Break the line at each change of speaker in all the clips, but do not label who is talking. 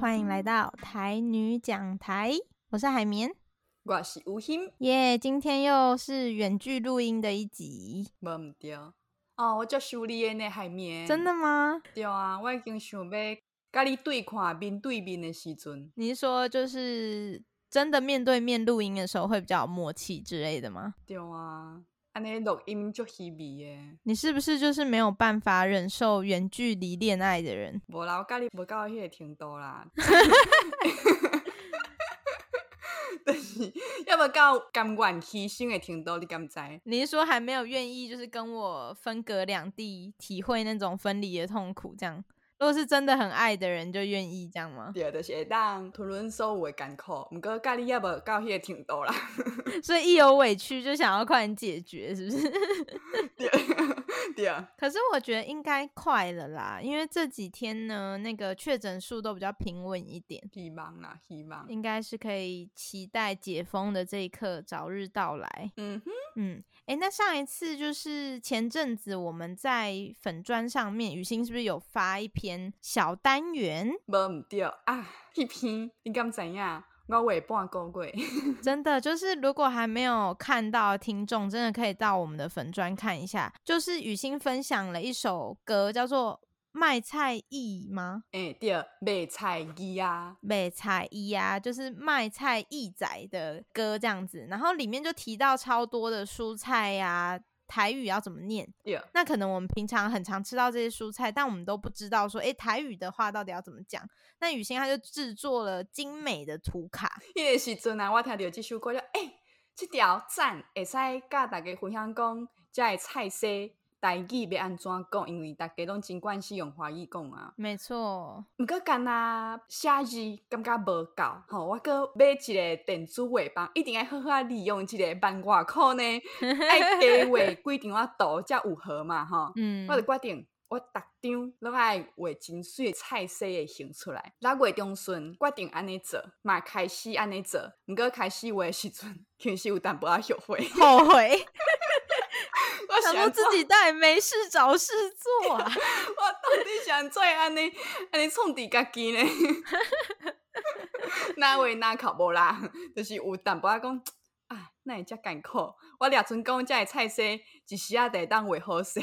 欢迎来到台女讲台，我是海绵，
我是吴昕，
耶！Yeah, 今天又是远距录音的一集，
没对哦，我叫修理的海绵，
真的吗？
对啊，我已经想要跟你对看面对面的时阵，
你是说就是真的面对面录音的时候会比较有默契之类的吗？
对啊。那录音就稀微耶，
你是不是就是没有办法忍受远距离恋爱的人？
无啦，我跟你无到迄个程度啦。但是要不到甘愿牺牲的程度，你敢知？
你是说还没有愿意，就是跟我分隔两地，体会那种分离的痛苦，这样？如果是真的很爱的人，就愿意这样吗？
对，就是会当吞忍所有的艰苦，不过家里也无到迄个程度啦。
所以一有委屈就想要快点解决，是不是？
对，对啊。
可是我觉得应该快了啦，因为这几天呢，那个确诊数都比较平稳一点。
希望啦，希望。
应该是可以期待解封的这一刻早日到来。
嗯哼，
嗯。哎，那上一次就是前阵子我们在粉砖上面，雨欣是不是有发一篇小单元？
无唔掉啊，一篇你敢怎样？我尾半个月，
真的就是如果还没有看到的听众，真的可以到我们的粉砖看一下。就是雨欣分享了一首歌，叫做。卖菜艺吗？
哎、欸，对，卖菜艺啊，
卖菜艺啊，就是卖菜艺仔的歌这样子。然后里面就提到超多的蔬菜呀、啊，台语要怎么念？
对，
那可能我们平常很常吃到这些蔬菜，但我们都不知道说，哎、欸，台语的话到底要怎么讲？那雨欣他就制作了精美的图卡。
迄个时阵啊，我听到这首歌就，哎、欸，这条赞会使甲大家分享讲，这个菜色。台语要安怎讲？因为大家拢真惯是用华语讲啊。
没错。
毋过干那写字感觉无够，吼！我搁买一个电子画板，一定要好好利用这个万外块呢。爱加画几张啊图才有好嘛，吼。嗯。我就决定，我逐张拢爱画真水的菜色的形出来。六月中旬决定安尼做，嘛开始安尼做。毋过开始画的时阵，其实有淡薄仔后悔。
后悔。想说自己到底没事找事做啊！
我到底想做安尼安尼创治家己呢？哪位哪考无啦？就是有淡薄仔讲，啊，那会遮艰苦。我俩阵讲遮个菜色一时啊得当画好势，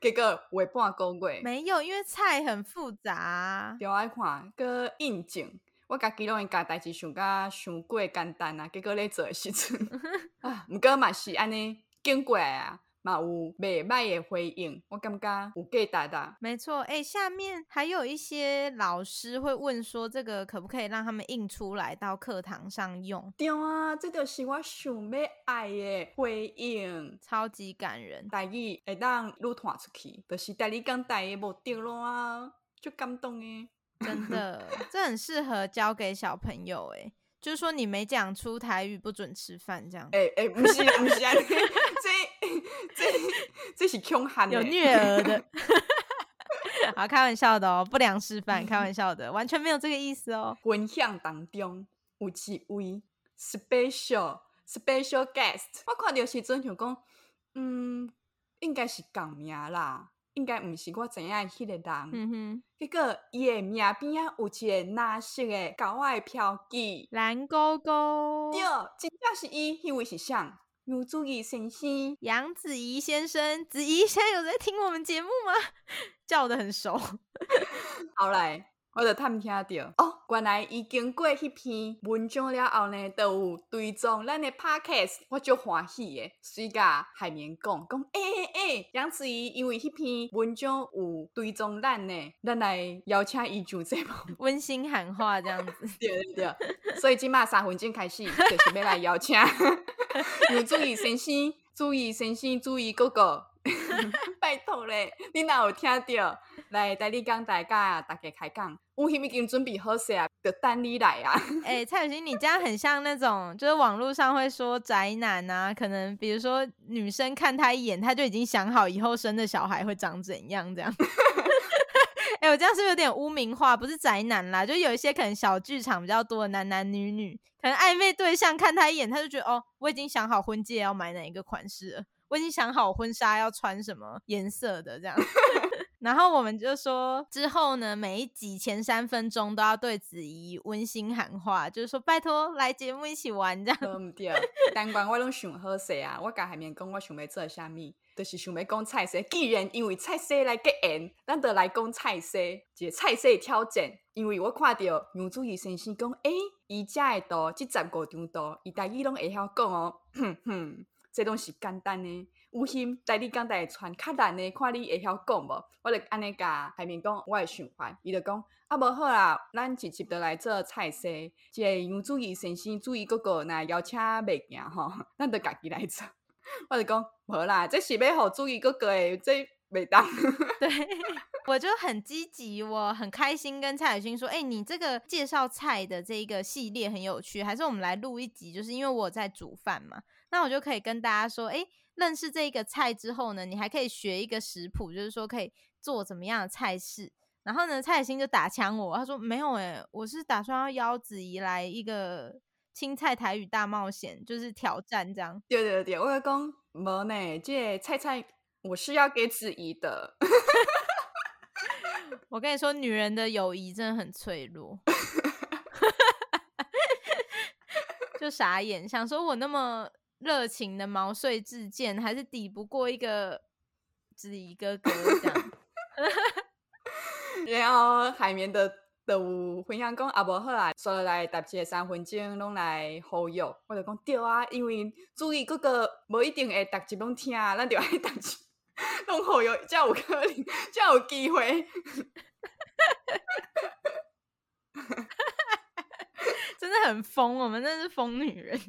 结果画半个月。
没有，因为菜很复杂，
就爱看个应景。我家己拢会家代志想甲想过简单啊，结果咧做诶时阵 啊，毋过嘛是安尼经过啊。嘛有袂歹的回应，我感觉有价值的。
没错，哎、欸，下面还有一些老师会问说，这个可不可以让他们印出来到课堂上用？
对啊，这就是我想要爱的回应，
超级感人。
大语会当愈传出去，就是大你讲大语无对咯啊，就感动诶。
真的，这很适合教给小朋友诶。就是说你没讲出台语不准吃饭这样。
哎哎、欸欸，不是不是啊，这这这是凶悍的，
有虐儿的。好，开玩笑的哦，不良示范，开玩笑的，完全没有这个意思哦。
分享当中有一位 special special guest，我看到时阵想讲，嗯，应该是港名啦。应该毋是我知影迄个人，嗯哼，结果伊诶名边啊有一个蓝色诶狗仔飘记，
蓝勾勾，
对，真正是伊，迄位是谁？杨子怡先生，
杨子怡先生，子怡现在有在听我们节目吗？叫得很熟，
好来。我就探听到哦，原来伊经过迄篇文章了后呢，都有追踪咱的 podcast，我就欢喜诶。随甲海绵讲讲，诶诶诶，杨子怡因为迄篇文章有追踪咱呢，咱来邀请伊上节目，
温馨喊话这样子。
对对对，所以今嘛三分钟开始，就是要来邀请，有注意先生，注意先生，注意哥哥。拜托咧，你哪有听到？来，带你讲大家，大家开讲。我已经准备好势啊，就等你来啊。
哎、蔡雨欣，你这样很像那种，就是网络上会说宅男啊，可能比如说女生看他一眼，他就已经想好以后生的小孩会长怎样这样。哎、欸，我这样是不是有点污名化？不是宅男啦，就有一些可能小剧场比较多的男男女女，可能暧昧对象看他一眼，他就觉得哦，我已经想好婚戒要买哪一个款式了。我已经想好婚纱要穿什么颜色的，这样 然后我们就说之后呢，每一集前三分钟都要对子怡温馨喊话，就是说拜托来节目一起玩这样。
对不对？但管我拢想好势啊，我甲海绵讲我想要做啥物，就是想要讲菜色。既然因为菜色来结缘，咱就来讲菜色，一个菜色挑战。因为我看到杨祖仪先生讲，诶、伊遮的多，即十五张多，伊大语拢会晓讲哦。哼哼，这拢是简单的。有心带你讲台传较难的，看你会晓讲无？我就安尼甲海明讲，我的想法，伊就讲啊，无好啦，咱直接就来做菜色。即个杨祖仪先生、祖仪哥哥那邀请袂行吼，咱就家己来做。我就讲无啦，这是要互祖仪哥哥诶，这袂当。
对，我就很积极，我很开心跟蔡宇勋说，哎、你这个介绍菜的这一个系列很有趣，还是我们来录一集，就是因为我在煮饭嘛，那我就可以跟大家说，哎、欸。认识这个菜之后呢，你还可以学一个食谱，就是说可以做怎么样的菜式。然后呢，蔡海星就打枪我，他说没有诶、欸，我是打算要邀子怡来一个青菜台语大冒险，就是挑战这样。
对对对，我要讲没呢，这菜菜我是要给子怡的。
我跟你说，女人的友谊真的很脆弱 就傻眼，想说我那么。热情的毛遂自荐，还是抵不过一个子怡哥哥这样。
然后海绵的的有分享讲啊，无好啊，说来答这三分钟拢来好友，我就讲对啊，因为注意哥哥无一定会答集拢听，咱就爱答集拢好友，才有可能，才有机会。
真的很疯，我们真的是疯女人。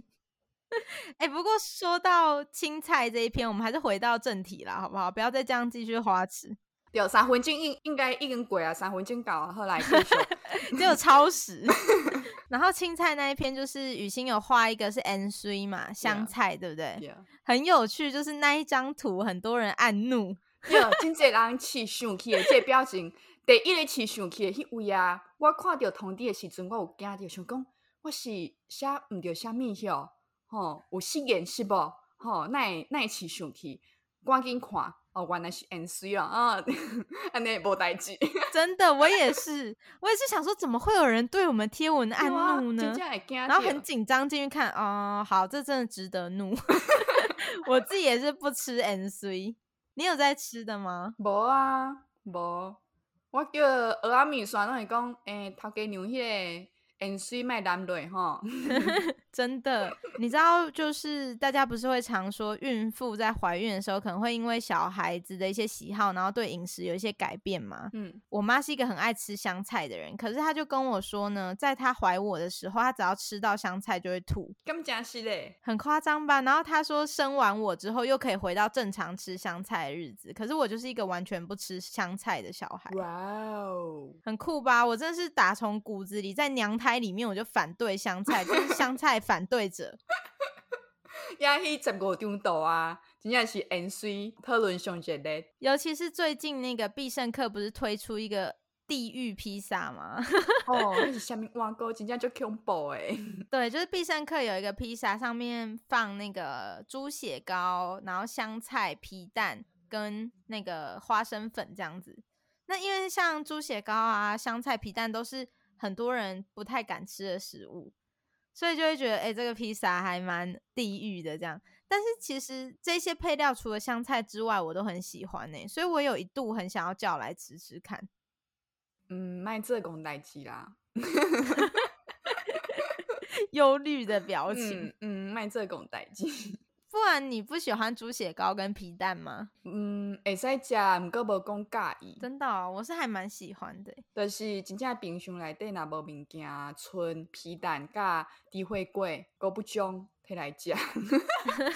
哎、欸，不过说到青菜这一篇，我们还是回到正题啦，好不好？不要再这样继续花痴。
有三分钟应应该已经过啊，三分钟搞啊，后来继续
只有超时。然后青菜那一篇就是雨欣有画一个是 N C 嘛，香菜对不对？Yeah. 很有趣，就是那一张图很多人按怒，
有真济人气生气的这个表情。第一个气生气的迄位啊，我看到通知的时阵，我有惊到想讲，我是写唔到虾米哟。哦，有失言是不？吼，那那起上去，赶紧看哦，原来是 N C 了啊，安尼无代志。
真的，我也是，我也是想说，怎么会有人对我们贴文按怒呢？然后很紧张进去看，哦、呃，好，这真的值得怒。我自己也是不吃 N C，你有在吃的吗？
无啊，无。我叫蚵仔面线，拢会讲，诶、欸，头家娘迄个。N C 麦当对哈，
真的，你知道，就是大家不是会常说，孕妇在怀孕的时候可能会因为小孩子的一些喜好，然后对饮食有一些改变吗？嗯，我妈是一个很爱吃香菜的人，可是她就跟我说呢，在她怀我的时候，她只要吃到香菜就会吐，
咁假是嘞，
很夸张吧？然后她说生完我之后又可以回到正常吃香菜的日子，可是我就是一个完全不吃香菜的小孩。
哇哦，
很酷吧？我真的是打从骨子里在娘胎。里面我就反对香菜，就是香菜反对者。
呀，迄十五张图啊，真正是 N C 讨论上热烈。
尤其是最近那个必胜客不是推出一个地狱披萨吗？
哦，那是下面挖沟，真正就恐怖哎。
对，就是必胜客有一个披萨，上面放那个猪血糕，然后香菜、皮蛋跟那个花生粉这样子。那因为像猪血糕啊、香菜、皮蛋都是。很多人不太敢吃的食物，所以就会觉得，哎、欸，这个披萨还蛮地狱的这样。但是其实这些配料除了香菜之外，我都很喜欢呢、欸，所以我有一度很想要叫来吃吃看。
嗯，卖这公代鸡啦，
忧虑的表情。
嗯，卖这公代鸡。
不然你不喜欢猪血糕跟皮蛋吗？
嗯，会使食，毋过无讲介意。
真的、哦，我是还蛮喜欢的。
就是真正冰箱内底若无物件，剩皮蛋甲猪血糕，阁不将摕来食，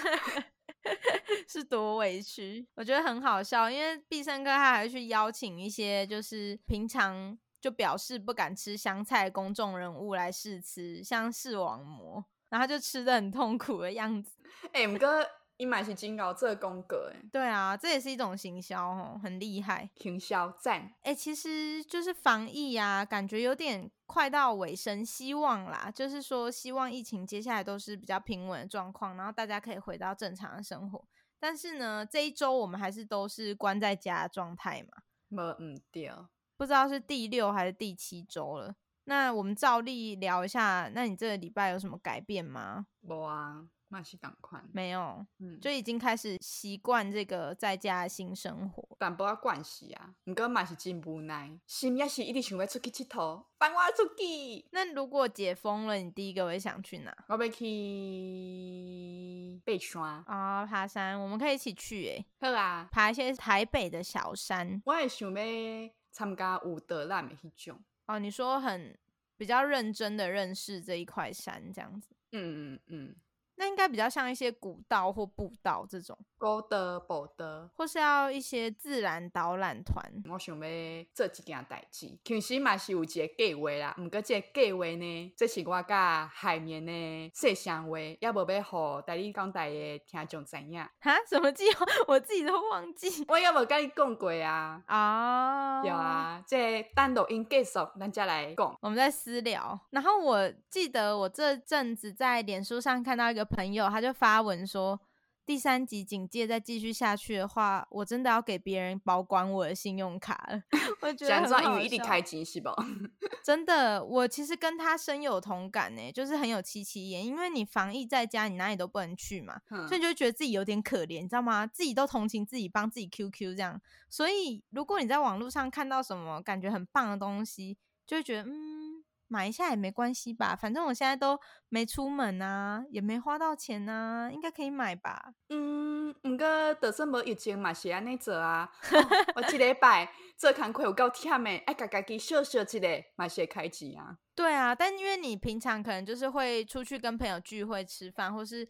是多委屈。我觉得很好笑，因为必胜客他还去邀请一些就是平常就表示不敢吃香菜的公众人物来试吃，像视网膜。然后他就吃的很痛苦的样子。
哎、欸，毋过伊买是金搞这个风格哎。
对啊，这也是一种行销哦，很厉害。
行销赞。
哎、欸，其实就是防疫啊，感觉有点快到尾声，希望啦，就是说希望疫情接下来都是比较平稳的状况，然后大家可以回到正常的生活。但是呢，这一周我们还是都是关在家的状态嘛。
没唔对，
不知道是第六还是第七周了。那我们照例聊一下，那你这个礼拜有什么改变吗？
没啊，那是赶快
没有，嗯，就已经开始习惯这个在家的新生活。
但不要关系啊，不过嘛是真无奈，心也是一直想要出去佚佗，放我出去。
那如果解封了，你第一个会想去哪？
我要去爬山
啊，爬山，我们可以一起去诶。
好啊，
爬一些台北的小山。
我也想要参加有导览的那种。
哦，你说很比较认真的认识这一块山这样子，
嗯嗯嗯，
那应该比较像一些古道或步道这种。
高德、宝德，
或是要一些自然导览团。
我想要做一件代志，其实嘛是有一个计划啦。不过这个计划呢，这是我甲海绵的细想话，也无要互台语讲台的听众知影。
哈？什么计划？我自己都忘记。
我也无甲你讲过啊。
哦，
有啊，这单录音结束，咱再来讲。
我们在私聊。然后我记得我这阵子在脸书上看到一个朋友，他就发文说。第三级警戒再继续下去的话，我真的要给别人保管我的信用卡了。我觉得很因为一定开机是吧？真的，我其实跟他深有同感呢，就是很有戚戚焉。因为你防疫在家，你哪里都不能去嘛，嗯、所以就会觉得自己有点可怜，你知道吗？自己都同情自己，帮自己 QQ 这样。所以如果你在网络上看到什么感觉很棒的东西，就会觉得嗯。买一下也没关系吧，反正我现在都没出门啊，也没花到钱啊，应该可以买吧。
嗯，唔过就算无疫情嘛，是安尼做啊。哦、我一 礼拜做工课有够忝诶，爱家家己笑笑一个，嘛是会开支啊。
对啊，但因为你平常可能就是会出去跟朋友聚会吃饭，或是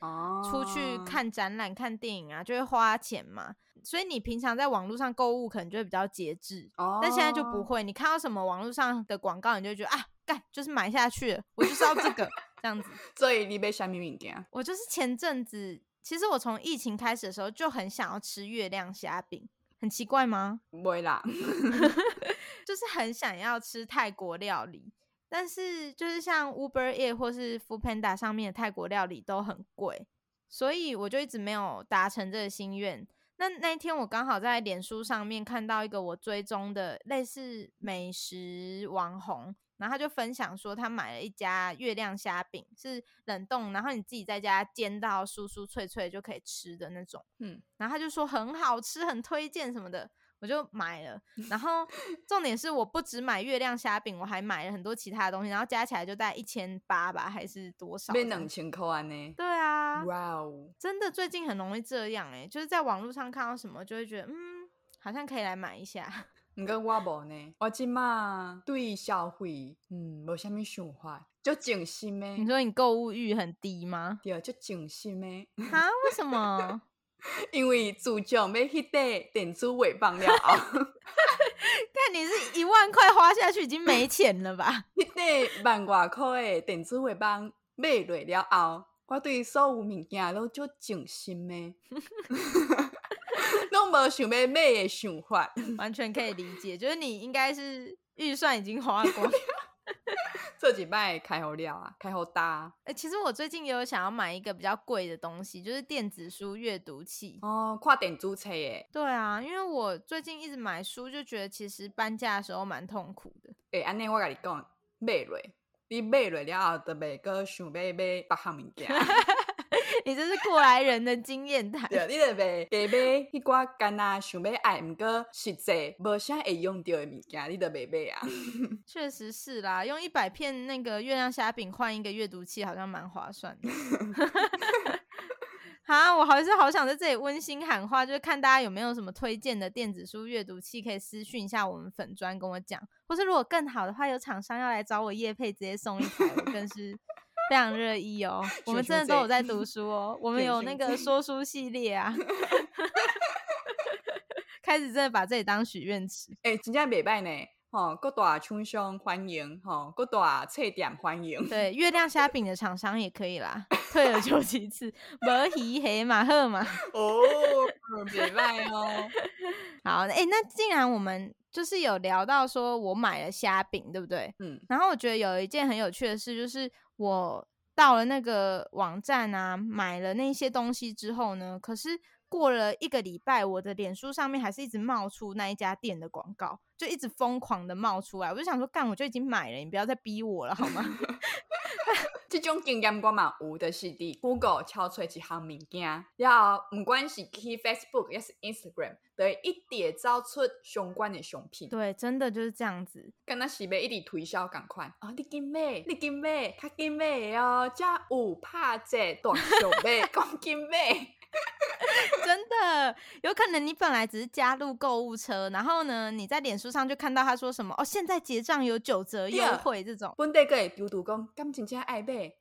出去看展览、看电影啊，就会花钱嘛。所以你平常在网络上购物可能就会比较节制。哦。但现在就不会，你看到什么网络上的广告，你就会觉得啊。干就是买下去了，我就是要这个这样子。
所以你被虾米物件？
我就是前阵子，其实我从疫情开始的时候就很想要吃月亮虾饼，很奇怪吗？
不会啦
就是很想要吃泰国料理，但是就是像 Uber Eats 或是 Foodpanda 上面的泰国料理都很贵，所以我就一直没有达成这个心愿。那那一天我刚好在脸书上面看到一个我追踪的类似美食网红。然后他就分享说，他买了一家月亮虾饼，是冷冻，然后你自己在家煎到酥酥脆脆就可以吃的那种。嗯，然后他就说很好吃，很推荐什么的，我就买了。然后重点是我不只买月亮虾饼，我还买了很多其他的东西，然后加起来就大概一千八吧，还是多少？变
两千块呢？
对啊，
哇哦，
真的最近很容易这样哎、欸，就是在网络上看到什么就会觉得嗯，好像可以来买一下。
毋过我无呢，我即马对消费，嗯，无虾米想法，就静心咩。
你说你购物欲很低吗？
对，就静心诶。
哈？为什么？
因为自从买迄块电子尾棒了后，
看你是一万块花下去已经没钱了吧？
迄块万外块诶电子尾棒买落了后，我对所有物件都就静心诶。拢无想要买的想法，
完全可以理解。就是你应该是预算已经花光，
这几摆开好料啊，开好大。
哎、欸，其实我最近也有想要买一个比较贵的东西，就是电子书阅读器。
哦，跨点租车耶。
对啊，因为我最近一直买书，就觉得其实搬家的时候蛮痛苦的。
哎、欸，安尼我跟你讲，买落，你买落了后，就袂个想买买别项物件。
你这是过来人的经验谈。
对，你得买，得买迄寡干那想要爱，毋过实际无啥会用到的物件，你得买买啊。
确实是啦，用一百片那个月亮虾饼换一个阅读器，好像蛮划算的。好，我还是好想在这里温馨喊话，就是看大家有没有什么推荐的电子书阅读器，可以私讯一下我们粉砖跟我讲，或是如果更好的话，有厂商要来找我叶配，直接送一台，我更是。非常热议哦，我们真的都有在读书哦，我们有那个说书系列啊，开始真的把这里当许愿池。
哎、欸，真正袂歹呢，吼，各大厂商欢迎，吼，各大册店欢迎。
对，月亮虾饼的厂商也可以啦，退而求其次，无鱼黑马赫嘛。
哦，袂歹哦。
好，哎、欸，那既然我们就是有聊到说我买了虾饼，对不对？嗯。然后我觉得有一件很有趣的事，就是。我到了那个网站啊，买了那些东西之后呢，可是过了一个礼拜，我的脸书上面还是一直冒出那一家店的广告，就一直疯狂的冒出来。我就想说，干，我就已经买了，你不要再逼我了，好吗？
这种经验我嘛有，就是伫 Google 敲出一项物件，然后不管是去 Facebook 还是 Instagram，都会一叠找出相关的商品。
对，真的就是这样子。
跟那是要一直推销赶快哦，你紧买，你紧买，较紧买哦，才有拍折大小买，讲紧买。
真的有可能，你本来只是加入购物车，然后呢，你在脸书上就看到他说什么哦，现在结账有九折优惠这种。
本地个会嘟嘟讲，感情真爱买，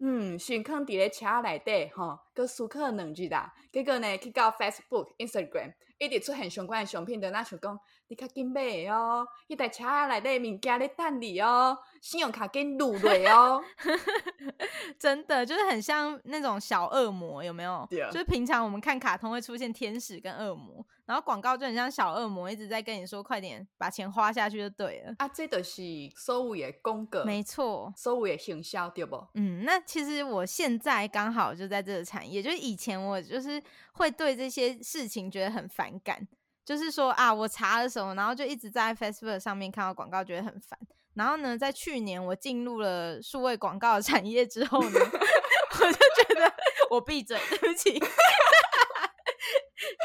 嗯，先放伫咧车内底吼，个舒克两句啦。结果呢，去到 Facebook、Instagram，一直出现相关的商品，就那想讲。你较紧买哦，迄台车内底物件咧等你哦，信用卡给撸落哦，
真的就是很像那种小恶魔，有没有？就是平常我们看卡通会出现天使跟恶魔，然后广告就很像小恶魔，一直在跟你说快点把钱花下去就对了。
啊，这都是所有的广告，
没错，
所有的行销对不？
嗯，那其实我现在刚好就在这个产业，就是以前我就是会对这些事情觉得很反感。就是说啊，我查了什么，然后就一直在 Facebook 上面看到广告，觉得很烦。然后呢，在去年我进入了数位广告产业之后呢，我就觉得我闭嘴，对不起。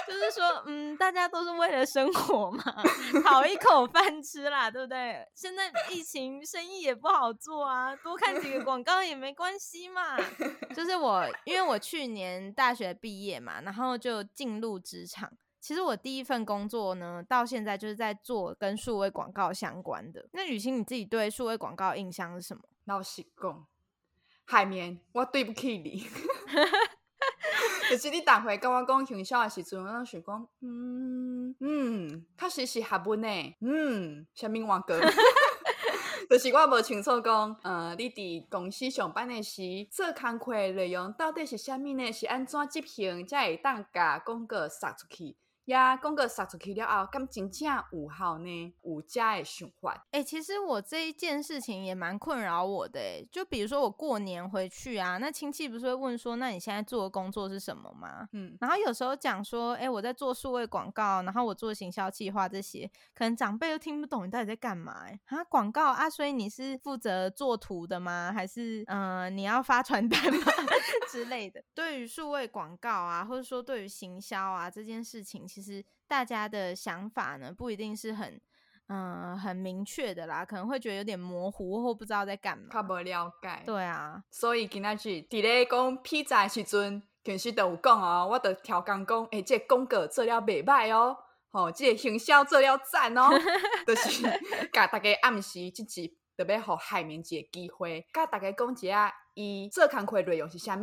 就是说，嗯，大家都是为了生活嘛，讨一口饭吃啦，对不对？现在疫情，生意也不好做啊，多看几个广告也没关系嘛。就是我，因为我去年大学毕业嘛，然后就进入职场。其实我第一份工作呢，到现在就是在做跟数位广告相关的。那雨欣，你自己对数位广告印象是什么？
老实讲，海绵，我对不起你。就是你逐回跟我讲行销的时阵，我想讲，嗯嗯，确实是合文的，嗯，什么话哥？就是我无清楚讲，呃，你伫公司上班的时，做工课内容到底是啥物呢？是安怎执行才会当甲广告撒出去？呀，广告撒出去了后，敢真正有效呢？有加的循环。
哎、欸，其实我这一件事情也蛮困扰我的。哎，就比如说我过年回去啊，那亲戚不是会问说，那你现在做的工作是什么吗？嗯，然后有时候讲说，哎、欸，我在做数位广告，然后我做行销计划这些，可能长辈又听不懂你到底在干嘛。哎，啊，广告啊，所以你是负责做图的吗？还是嗯、呃，你要发传单吗 之类的？对于数位广告啊，或者说对于行销啊这件事情。其实大家的想法呢，不一定是很，嗯、呃，很明确的啦，可能会觉得有点模糊或不知道在干嘛。
较无了解。
对啊，
所以今仔日伫咧讲披萨的时阵，其实都有讲哦，我着调工讲，诶、欸，这广告做了袂歹哦，吼、哦，这个、行销做了赞哦，就是 甲大家暗示即集特别互海绵一个机会，甲大家讲一下，伊做工课内容是啥物。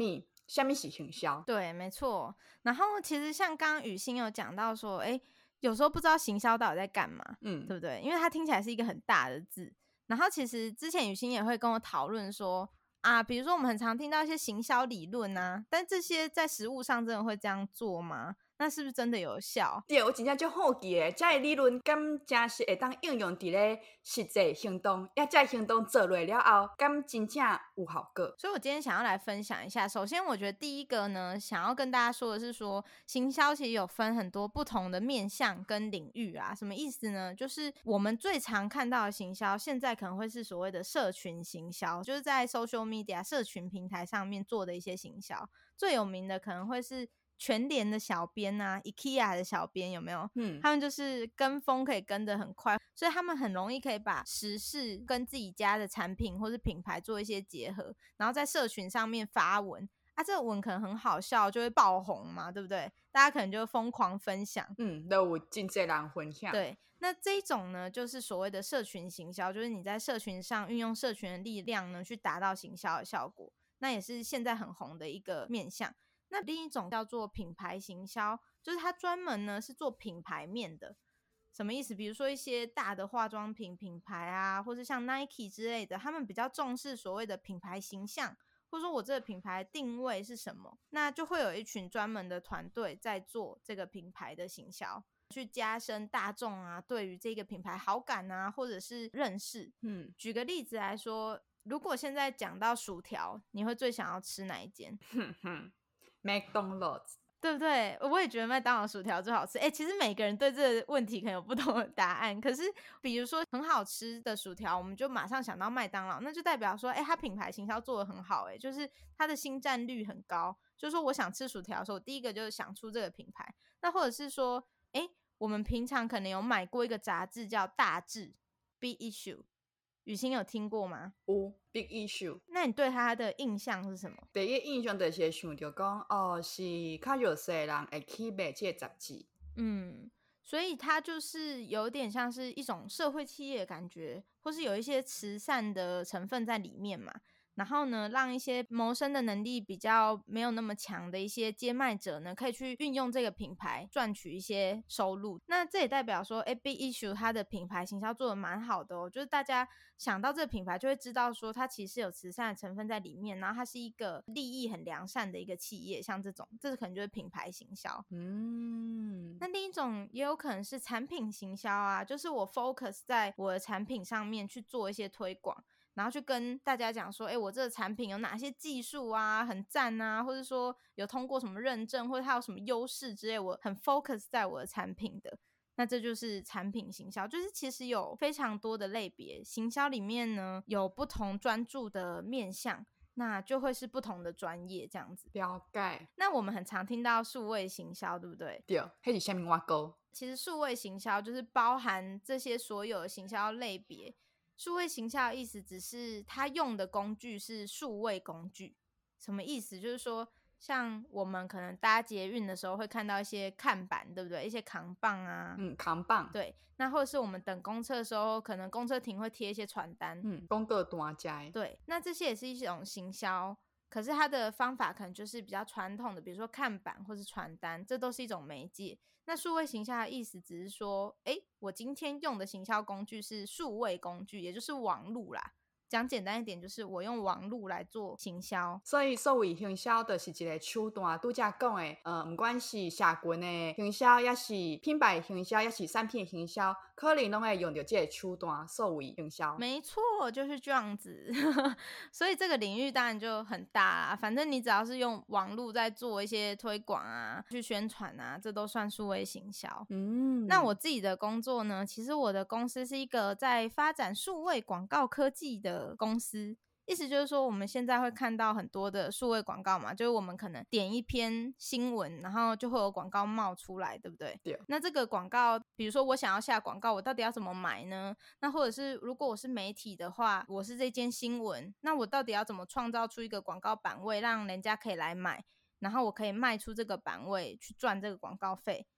下面是行销，
对，没错。然后其实像刚刚雨欣有讲到说，哎，有时候不知道行销到底在干嘛，嗯，对不对？因为它听起来是一个很大的字。然后其实之前雨欣也会跟我讨论说，啊，比如说我们很常听到一些行销理论啊，但这些在实物上真的会这样做吗？那是不是真的有效？
对，我真正就好奇诶，这个理论敢真实会当应用伫咧实际行动，也这行动做落了后，敢真正有效果？
所以我今天想要来分享一下。首先，我觉得第一个呢，想要跟大家说的是说，行销其实有分很多不同的面向跟领域啊。什么意思呢？就是我们最常看到的行销，现在可能会是所谓的社群行销，就是在 social media 社群平台上面做的一些行销。最有名的可能会是。全联的小编啊，IKEA 的小编有没有？嗯，他们就是跟风可以跟得很快，所以他们很容易可以把时事跟自己家的产品或是品牌做一些结合，然后在社群上面发文啊，这个文可能很好笑，就会爆红嘛，对不对？大家可能就疯狂分享，
嗯，那我进这栏分享。
对，那这一种呢，就是所谓的社群行销，就是你在社群上运用社群的力量呢，去达到行销的效果，那也是现在很红的一个面向。那另一种叫做品牌行销，就是它专门呢是做品牌面的，什么意思？比如说一些大的化妆品品牌啊，或是像 Nike 之类的，他们比较重视所谓的品牌形象，或者说我这个品牌定位是什么，那就会有一群专门的团队在做这个品牌的行销，去加深大众啊对于这个品牌好感啊，或者是认识。嗯，举个例子来说，如果现在讲到薯条，你会最想要吃哪一间？
麦当劳，
对不对？我也觉得麦当劳薯条最好吃。哎，其实每个人对这个问题可能有不同的答案。可是，比如说很好吃的薯条，我们就马上想到麦当劳，那就代表说，哎，它品牌行销做得很好，哎，就是它的新占率很高。就是说，我想吃薯条的时候，第一个就是想出这个品牌。那或者是说，哎，我们平常可能有买过一个杂志叫《大志》（Big Issue）。雨欣有听过吗？
有 Big Issue。
那你对他的印象是什么？
第一印象就是想着讲，哦，是较弱势人会去买这个杂志。
嗯，所以他就是有点像是一种社会企业的感觉，或是有一些慈善的成分在里面嘛。然后呢，让一些谋生的能力比较没有那么强的一些接卖者呢，可以去运用这个品牌赚取一些收入。那这也代表说，A B Issue 它的品牌行销做的蛮好的哦。就是大家想到这个品牌，就会知道说它其实有慈善的成分在里面，然后它是一个利益很良善的一个企业。像这种，这可能就是品牌行销。嗯，那另一种也有可能是产品行销啊，就是我 focus 在我的产品上面去做一些推广。然后去跟大家讲说，哎，我这个产品有哪些技术啊，很赞啊，或者说有通过什么认证，或者它有什么优势之类，我很 focus 在我的产品的，那这就是产品行销，就是其实有非常多的类别，行销里面呢有不同专注的面向，那就会是不同的专业这样子。
了解。
那我们很常听到数位行销，对不对？
对，黑底下面挖沟。
其实数位行销就是包含这些所有的行销类别。数位行销的意思只是他用的工具是数位工具，什么意思？就是说，像我们可能搭捷运的时候会看到一些看板，对不对？一些扛棒啊，
嗯，扛棒，
对。那或者是我们等公车的时候，可能公车亭会贴一些传单，
嗯，公告单家，
对。那这些也是一种行销，可是它的方法可能就是比较传统的，比如说看板或是传单，这都是一种媒介。那数位行销的意思只是说，哎，我今天用的行销工具是数位工具，也就是网路啦。讲简单一点，就是我用网路来做行销，
所以数位行销就是一个手段。拄则讲的，呃，不管是社群的行销，也是品牌行销，也是产品行销，可能拢会用到这个手段，数位行销。
没错，就是这样子。所以这个领域当然就很大啦。反正你只要是用网络在做一些推广啊，去宣传啊，这都算数位行销。嗯，那我自己的工作呢，其实我的公司是一个在发展数位广告科技的。公司意思就是说，我们现在会看到很多的数位广告嘛，就是我们可能点一篇新闻，然后就会有广告冒出来，对不对？对。那这个广告，比如说我想要下广告，我到底要怎么买呢？那或者是如果我是媒体的话，我是这间新闻，那我到底要怎么创造出一个广告版位，让人家可以来买，然后我可以卖出这个版位去赚这个广告费？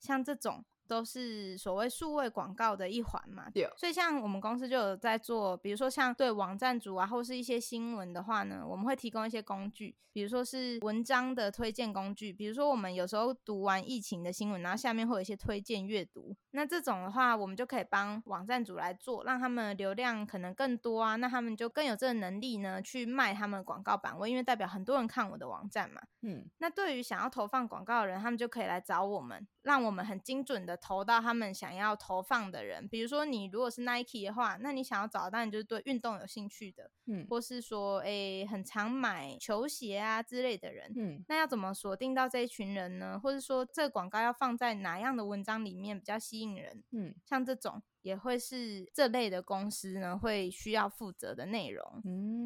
像这种。都是所谓数位广告的一环嘛，对。所以像我们公司就有在做，比如说像对网站主啊，或是一些新闻的话呢，我们会提供一些工具，比如说是文章的推荐工具，比如说我们有时候读完疫情的新闻，然后下面会有一些推荐阅读，那这种的话，我们就可以帮网站主来做，让他们流量可能更多啊，那他们就更有这个能力呢，去卖他们的广告版位，因为代表很多人看我的网站嘛。嗯，那对于想要投放广告的人，他们就可以来找我们。让我们很精准的投到他们想要投放的人，比如说你如果是 Nike 的话，那你想要找到当然就是对运动有兴趣的，嗯，或是说诶、欸、很常买球鞋啊之类的人，嗯，那要怎么锁定到这一群人呢？或者说这个广告要放在哪样的文章里面比较吸引人？嗯，像这种。也会是这类的公司呢，会需要负责的内容。嗯，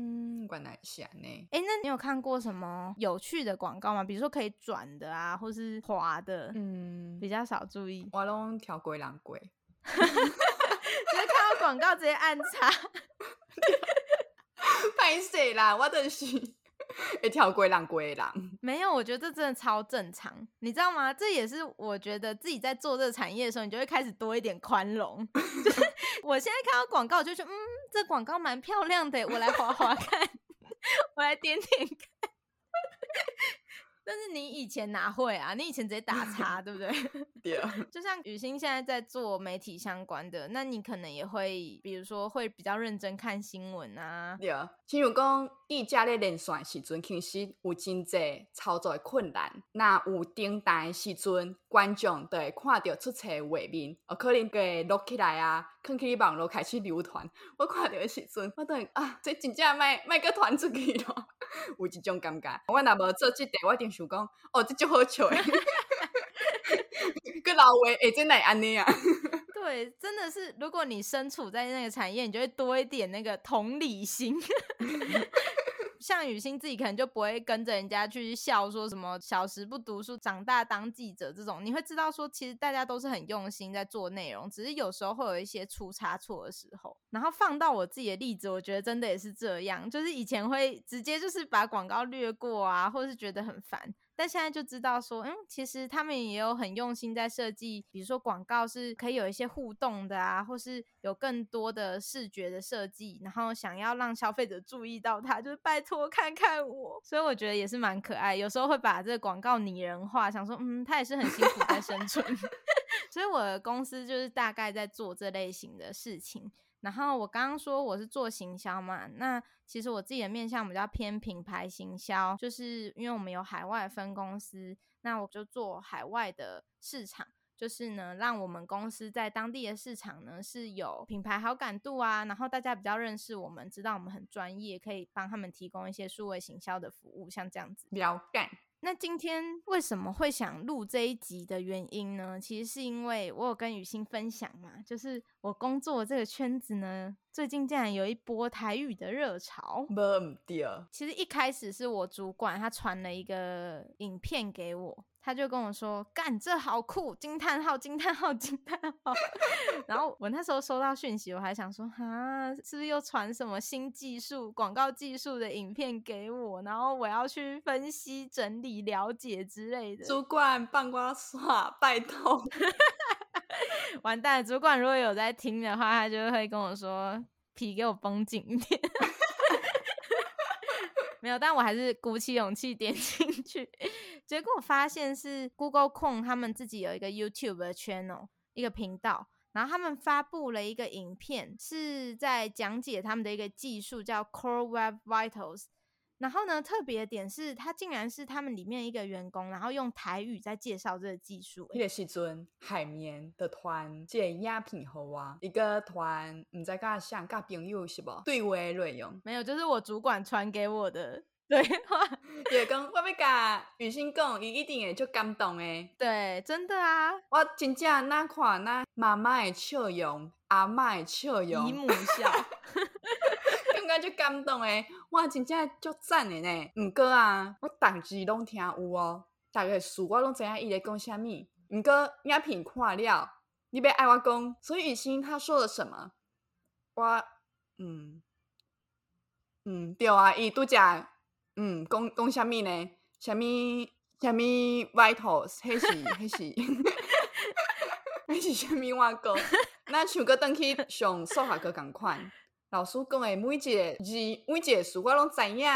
管哪想呢？哎，那你有看过什么有趣的广告吗？比如说可以转的啊，或是滑的？嗯，比较少注意。
我拢跳过人过，
就是看到广告直接按叉。
歹势啦，我就是。会跳过浪过浪，
没有，我觉得这真的超正常，你知道吗？这也是我觉得自己在做这个产业的时候，你就会开始多一点宽容。就是我现在看到广告，就觉得嗯，这广告蛮漂亮的，我来划划看，我来点点看。但是你以前哪会啊？你以前直接打叉，对不对？对啊。就像雨欣现在在做媒体相关的，那你可能也会，比如说会比较认真看新闻啊。
对啊。譬如讲。议价咧连线时阵，其实有真济操作的困难。那有订单时阵，观众就会看到出册画面，哦，可能个录起来啊，放去网络开始流传。我看到的时阵，我等于啊，这真正卖卖个团出去咯，有一种感觉。我若无做这个，我一定想讲，哦，这就好笑诶。个老话，哎，真来安尼啊？
对，真的是，如果你身处在那个产业，你就会多一点那个同理心。像雨欣自己可能就不会跟着人家去笑，说什么小时不读书，长大当记者这种。你会知道说，其实大家都是很用心在做内容，只是有时候会有一些出差错的时候。然后放到我自己的例子，我觉得真的也是这样，就是以前会直接就是把广告略过啊，或是觉得很烦。但现在就知道说，嗯，其实他们也有很用心在设计，比如说广告是可以有一些互动的啊，或是有更多的视觉的设计，然后想要让消费者注意到它，就是拜托看看我，所以我觉得也是蛮可爱。有时候会把这个广告拟人化，想说，嗯，他也是很辛苦在生存。所以我的公司就是大概在做这类型的事情。然后我刚刚说我是做行销嘛，那其实我自己的面向比较偏品牌行销，就是因为我们有海外分公司，那我就做海外的市场，就是呢让我们公司在当地的市场呢是有品牌好感度啊，然后大家比较认识我们，知道我们很专业，可以帮他们提供一些数位行销的服务，像这样子。
了解。
那今天为什么会想录这一集的原因呢？其实是因为我有跟雨欣分享嘛，就是我工作这个圈子呢，最近竟然有一波台语的热潮。其实一开始是我主管他传了一个影片给我。他就跟我说：“干，这好酷！”惊叹号，惊叹号，惊叹号。然后我那时候收到讯息，我还想说：“啊，是不是又传什么新技术、广告技术的影片给我？然后我要去分析、整理、了解之类的。”
主管半瓜耍，拜托。
完蛋，主管如果有在听的话，他就会跟我说：“皮给我绷紧一点。”没有，但我还是鼓起勇气点进去。结果我发现是 Google Chrome 他们自己有一个 YouTube 的 channel 一个频道，然后他们发布了一个影片，是在讲解他们的一个技术叫 Core Web Vitals。然后呢，特别的点是，他竟然是他们里面一个员工，然后用台语在介绍这个技术。
那个时阵海绵的团借鸦片好啊，一个团唔知噶像噶朋友是不？对话内容
没有，就是我主管传给我的。对话
也跟我要甲雨欣讲，伊一定会就感动诶。
对，真的啊，
我真正那看那妈妈的笑容，阿妈的笑容，
姨母笑，
感觉就感动诶。我，真正足赞诶呢。毋过啊，我逐字拢听有哦，大概数我拢知影伊咧讲啥物。毋过影片看了，你别爱我讲，所以雨欣他说了什么？我嗯嗯，对啊，伊拄则。嗯，讲讲啥物呢？啥物啥物 vitals？迄是迄是，迄是啥物话讲？那像阁转去上数学课共款，老师讲诶每一个字、每一个数我拢知影。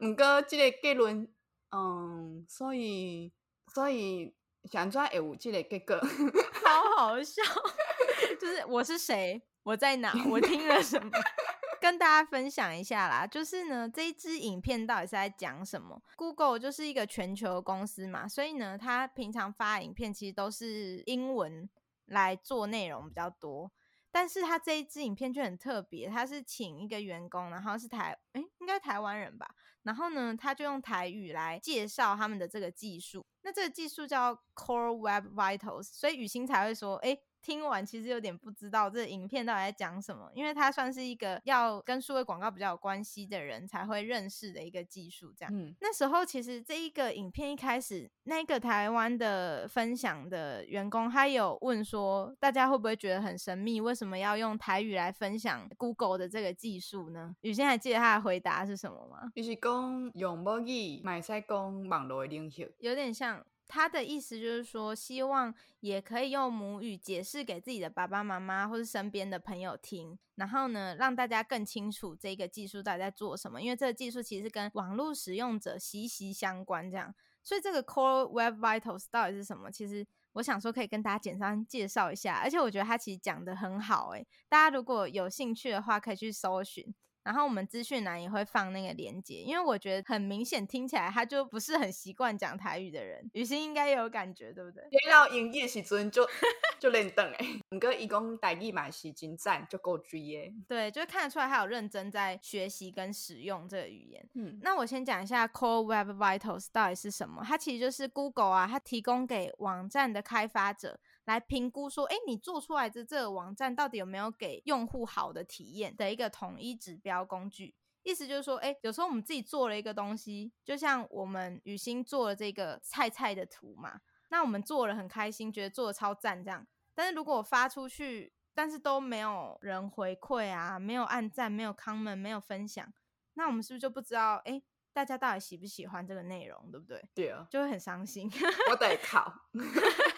毋过即个结论，嗯，所以所以想怎会有即个结果？
好好笑，就是我是谁？我在哪？我听了什么？跟大家分享一下啦，就是呢，这一支影片到底是在讲什么？Google 就是一个全球公司嘛，所以呢，他平常发影片其实都是英文来做内容比较多。但是他这一支影片就很特别，他是请一个员工，然后是台，诶，应该台湾人吧，然后呢，他就用台语来介绍他们的这个技术。那这个技术叫 Core Web Vitals，所以雨欣才会说，诶。听完其实有点不知道这影片到底在讲什么，因为它算是一个要跟数位广告比较有关系的人才会认识的一个技术。这样，嗯，那时候其实这一个影片一开始，那个台湾的分享的员工他有问说，大家会不会觉得很神秘？为什么要用台语来分享 Google 的这个技术呢？雨欣还记得他的回答是什么吗？
就是讲用母语，买使讲网络的领域，
有点像。他的意思就是说，希望也可以用母语解释给自己的爸爸妈妈或是身边的朋友听，然后呢，让大家更清楚这个技术到底在做什么。因为这个技术其实跟网络使用者息息相关，这样。所以这个 Core Web Vitals 到底是什么？其实我想说可以跟大家简单介绍一下，而且我觉得他其实讲得很好，诶，大家如果有兴趣的话，可以去搜寻。然后我们资讯栏也会放那个连接，因为我觉得很明显听起来他就不是很习惯讲台语的人，雨欣应该也有感觉，对不对？
听到英语的时阵就就练凳哎，不过伊讲台语嘛是真赞，就够追耶。
对，就看得出来他有认真在学习跟使用这个语言。
嗯，
那我先讲一下 Core Web Vitals 到底是什么，它其实就是 Google 啊，它提供给网站的开发者。来评估说，哎，你做出来的这个网站到底有没有给用户好的体验的一个统一指标工具？意思就是说，哎，有时候我们自己做了一个东西，就像我们雨欣做了这个菜菜的图嘛，那我们做了很开心，觉得做的超赞这样。但是如果我发出去，但是都没有人回馈啊，没有按赞，没有 comment，没有分享，那我们是不是就不知道，哎，大家到底喜不喜欢这个内容，对不对？
对啊，
就会很伤心。
我得靠。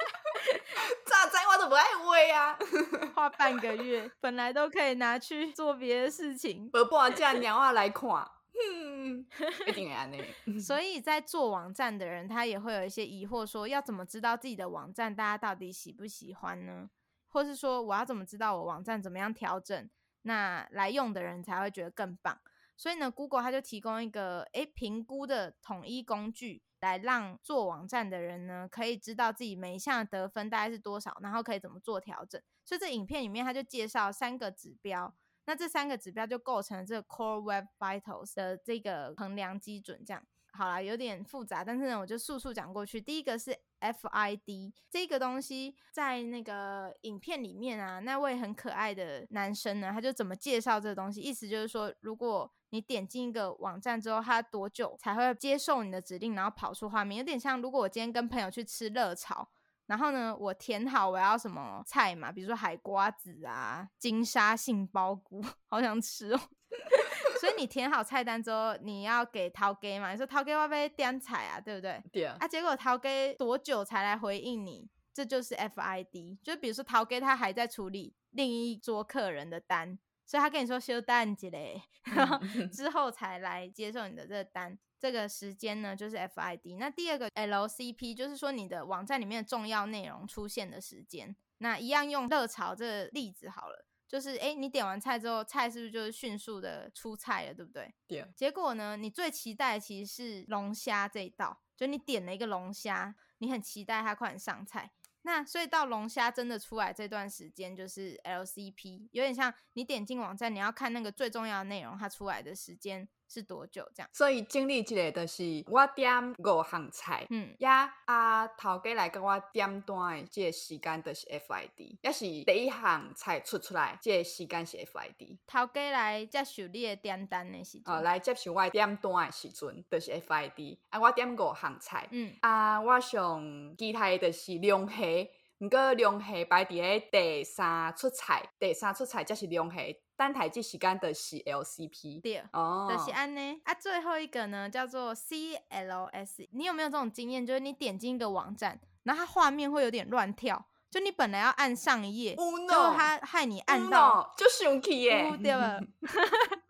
炸灾我都不爱画啊，
画半个月，本来都可以拿去做别的事情，
不把这样鸟啊来看，嗯，一定。
所以在做网站的人，他也会有一些疑惑，说要怎么知道自己的网站大家到底喜不喜欢呢？或是说我要怎么知道我网站怎么样调整，那来用的人才会觉得更棒？所以呢，Google 它就提供一个诶评估的统一工具。来让做网站的人呢，可以知道自己每一项得分大概是多少，然后可以怎么做调整。所以这影片里面他就介绍三个指标，那这三个指标就构成了这个 Core Web Vitals 的这个衡量基准。这样好啦，有点复杂，但是呢，我就速速讲过去。第一个是 FID 这个东西，在那个影片里面啊，那位很可爱的男生呢，他就怎么介绍这个东西？意思就是说，如果你点进一个网站之后，它多久才会接受你的指令，然后跑出画面？有点像，如果我今天跟朋友去吃热炒，然后呢，我填好我要什么菜嘛，比如说海瓜子啊、金沙杏鲍菇，好想吃哦。所以你填好菜单之后，你要给涛哥嘛？你说头家我要点菜啊，对不对？
对啊。啊，
结果涛哥多久才来回应你？这就是 FID，就比如说涛哥他还在处理另一桌客人的单。所以他跟你说休单机嘞，然后之后才来接受你的这个单，这个时间呢就是 FID。那第二个 LCP 就是说你的网站里面的重要内容出现的时间。那一样用热炒这个例子好了，就是诶你点完菜之后，菜是不是就是迅速的出菜了，对不对？
对。
结果呢，你最期待的其实是龙虾这一道，就你点了一个龙虾，你很期待它快点上菜。那所以到龙虾真的出来这段时间，就是 LCP，有点像你点进网站，你要看那个最重要的内容，它出来的时间是多久这样。
所以经历这个就是我点五项菜，
嗯，
呀啊头家来跟我点单的这个时间就是 FID，也是第一项菜出出来，这个时间是 FID。
头家来接受你的点单的时阵，
哦，来接受我点单的时阵，就是 FID。啊，我点五项菜，
嗯，
啊，我上期待的是龙虾。毋过龙虾摆伫咧第三出菜，第三出菜则是龙虾，等待即时间的是 LCP，
对，
哦，
的是安呢。啊，最后一个呢叫做 CLS，你有没有这种经验？就是你点进一个网站，然后它画面会有点乱跳，就你本来要按上一
页，
就它害你按到
就生气耶，
对吧？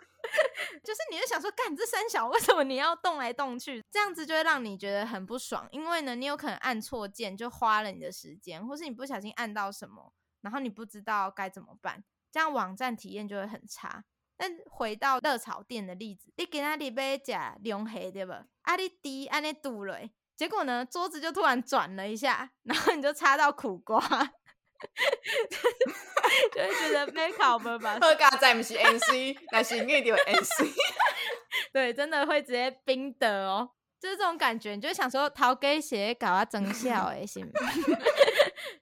就是你就想说，干这三小，为什么你要动来动去？这样子就会让你觉得很不爽，因为呢，你有可能按错键，就花了你的时间，或是你不小心按到什么，然后你不知道该怎么办，这样网站体验就会很差。那回到热炒店的例子，你给他里边加龙虾对吧？啊，你滴按你堵了，结果呢，桌子就突然转了一下，然后你就插到苦瓜。就会觉得没 考分吧？
好佳在不是 NC，但是你就 NC。
对，真的会直接冰的哦，就是这种感觉，你就想说逃给鞋搞啊增效哎，行，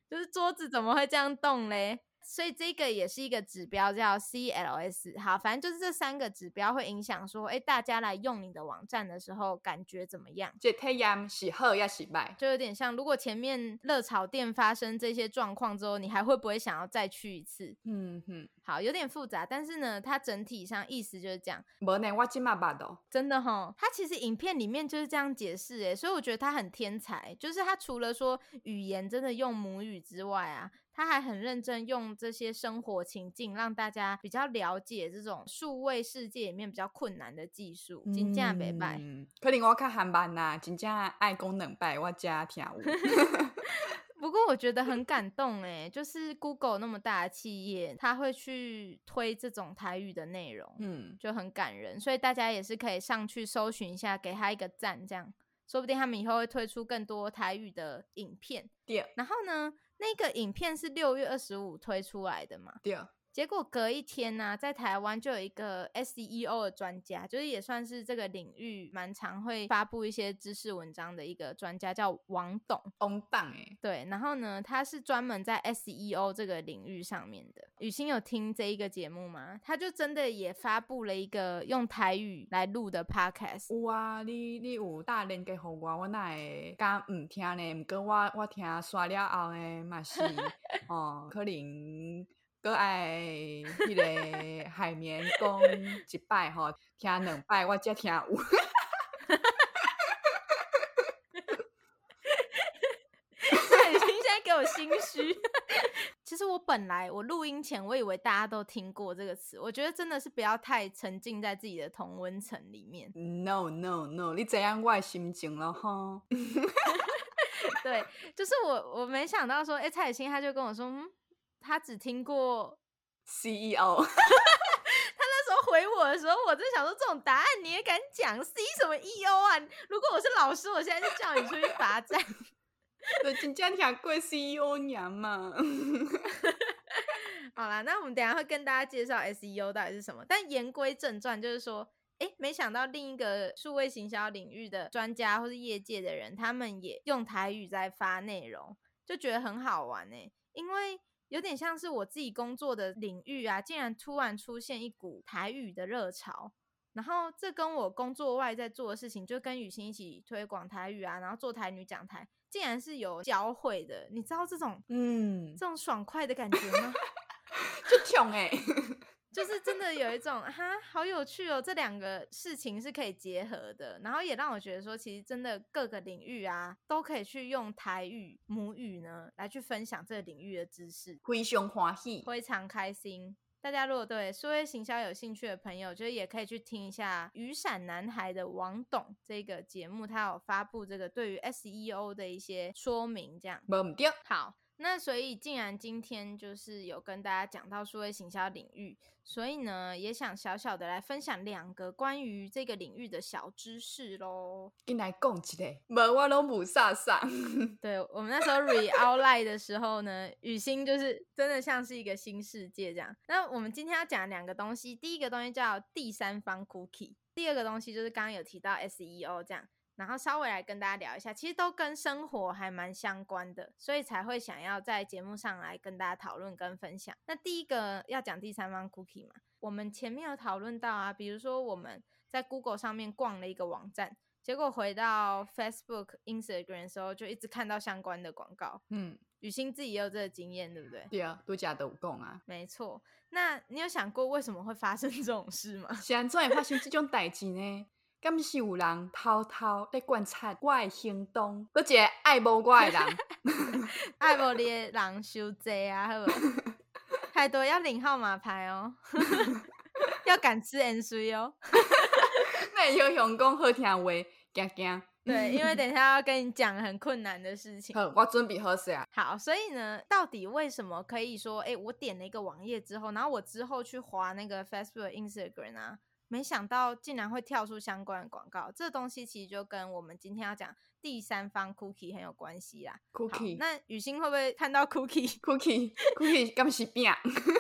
就是桌子怎么会这样动嘞？所以这个也是一个指标，叫 CLS。好，反正就是这三个指标会影响说，哎，大家来用你的网站的时候感觉怎么样？
这体验是好要洗白，
就有点像，如果前面热炒店发生这些状况之后，你还会不会想要再去一次？
嗯哼，
好，有点复杂，但是呢，它整体上意思就是这样。
没呢，我今嘛巴都
真的哈，它其实影片里面就是这样解释哎，所以我觉得他很天才，就是他除了说语言真的用母语之外啊。他还很认真用这些生活情境，让大家比较了解这种数位世界里面比较困难的技术。真正袂歹，
可能我看韩版呐，真正爱讲两摆，我加听有。
不过过我觉得很感动哎，就是 Google 那么大的企业，他会去推这种台语的内容，嗯，就很感人。所以大家也是可以上去搜寻一下，给他一个赞，这样说不定他们以后会推出更多台语的影片。
对，
然后呢，那个影片是六月二十五推出来的吗？
对。
结果隔一天呢、啊，在台湾就有一个 SEO 的专家，就是也算是这个领域蛮常会发布一些知识文章的一个专家，叫王董。
王董哎，
对，然后呢，他是专门在 SEO 这个领域上面的。雨欣有听这一个节目吗？他就真的也发布了一个用台语来录的 Podcast。
有啊，你你有大连给我，我哪会敢唔听呢？唔过我我听刷了后呢，嘛是 哦，可能。搁爱迄个海绵讲一摆吼，听两摆我才听有。
蔡雨欣现在给我心虚。其实我本来我录音前我以为大家都听过这个词，我觉得真的是不要太沉浸在自己的同温层里面。
No no no，你知影我的心情了哈。
对，就是我我没想到说，哎、欸，蔡雨欣他就跟我说，嗯。他只听过
CEO，他
那时候回我的时候，我就想说，这种答案你也敢讲？C 什么 EO 啊？如果我是老师，我现在就叫你出去罚站。
对，真正听过 CEO 娘嘛。
好啦，那我们等下会跟大家介绍 SEO 到底是什么。但言归正传，就是说，哎、欸，没想到另一个数位行销领域的专家或是业界的人，他们也用台语在发内容，就觉得很好玩呢、欸，因为。有点像是我自己工作的领域啊，竟然突然出现一股台语的热潮，然后这跟我工作外在做的事情，就跟雨欣一起推广台语啊，然后做台女讲台，竟然是有交汇的。你知道这种嗯这种爽快的感觉吗？
就穷哎。
就是真的有一种哈，好有趣哦！这两个事情是可以结合的，然后也让我觉得说，其实真的各个领域啊，都可以去用台语母语呢来去分享这个领域的知识，
非常欢喜，
非常开心。大家如果对数位行销有兴趣的朋友，就也可以去听一下《雨伞男孩》的王董这个节目，他有发布这个对于 SEO 的一些说明，这样。
没对。
好。那所以，既然今天就是有跟大家讲到数位行销领域，所以呢，也想小小的来分享两个关于这个领域的小知识喽。
跟来讲一个，无我拢无啥啥。
对，我们那时候 re outline 的时候呢，雨欣就是真的像是一个新世界这样。那我们今天要讲两个东西，第一个东西叫第三方 cookie，第二个东西就是刚刚有提到 SEO 这样。然后稍微来跟大家聊一下，其实都跟生活还蛮相关的，所以才会想要在节目上来跟大家讨论跟分享。那第一个要讲第三方 cookie 嘛，我们前面有讨论到啊，比如说我们在 Google 上面逛了一个网站，结果回到 Facebook、Instagram 的时候，就一直看到相关的广告。嗯，雨欣自己也有这个经验，对不对？
对啊，多假都共啊。
没错，那你有想过为什么会发生这种事吗？
现在会发生这种代志呢？敢是有人偷偷在观察我的行动，搁一个爱慕我的人，
爱慕你的人伤济啊，好不？太多要领号码牌哦，要敢吃盐水哦。
那有用讲好听话，惊惊。
对，因为等一下要跟你讲很困难的事情。
好，我准备好势啊。
好，所以呢，到底为什么可以说，哎、欸，我点了一个网页之后，然后我之后去划那个 Facebook、Instagram 啊？没想到竟然会跳出相关的广告，这东西其实就跟我们今天要讲第三方 cookie 很有关系啦。
cookie，
那雨欣会不会看到
cookie？cookie，cookie，敢 是饼？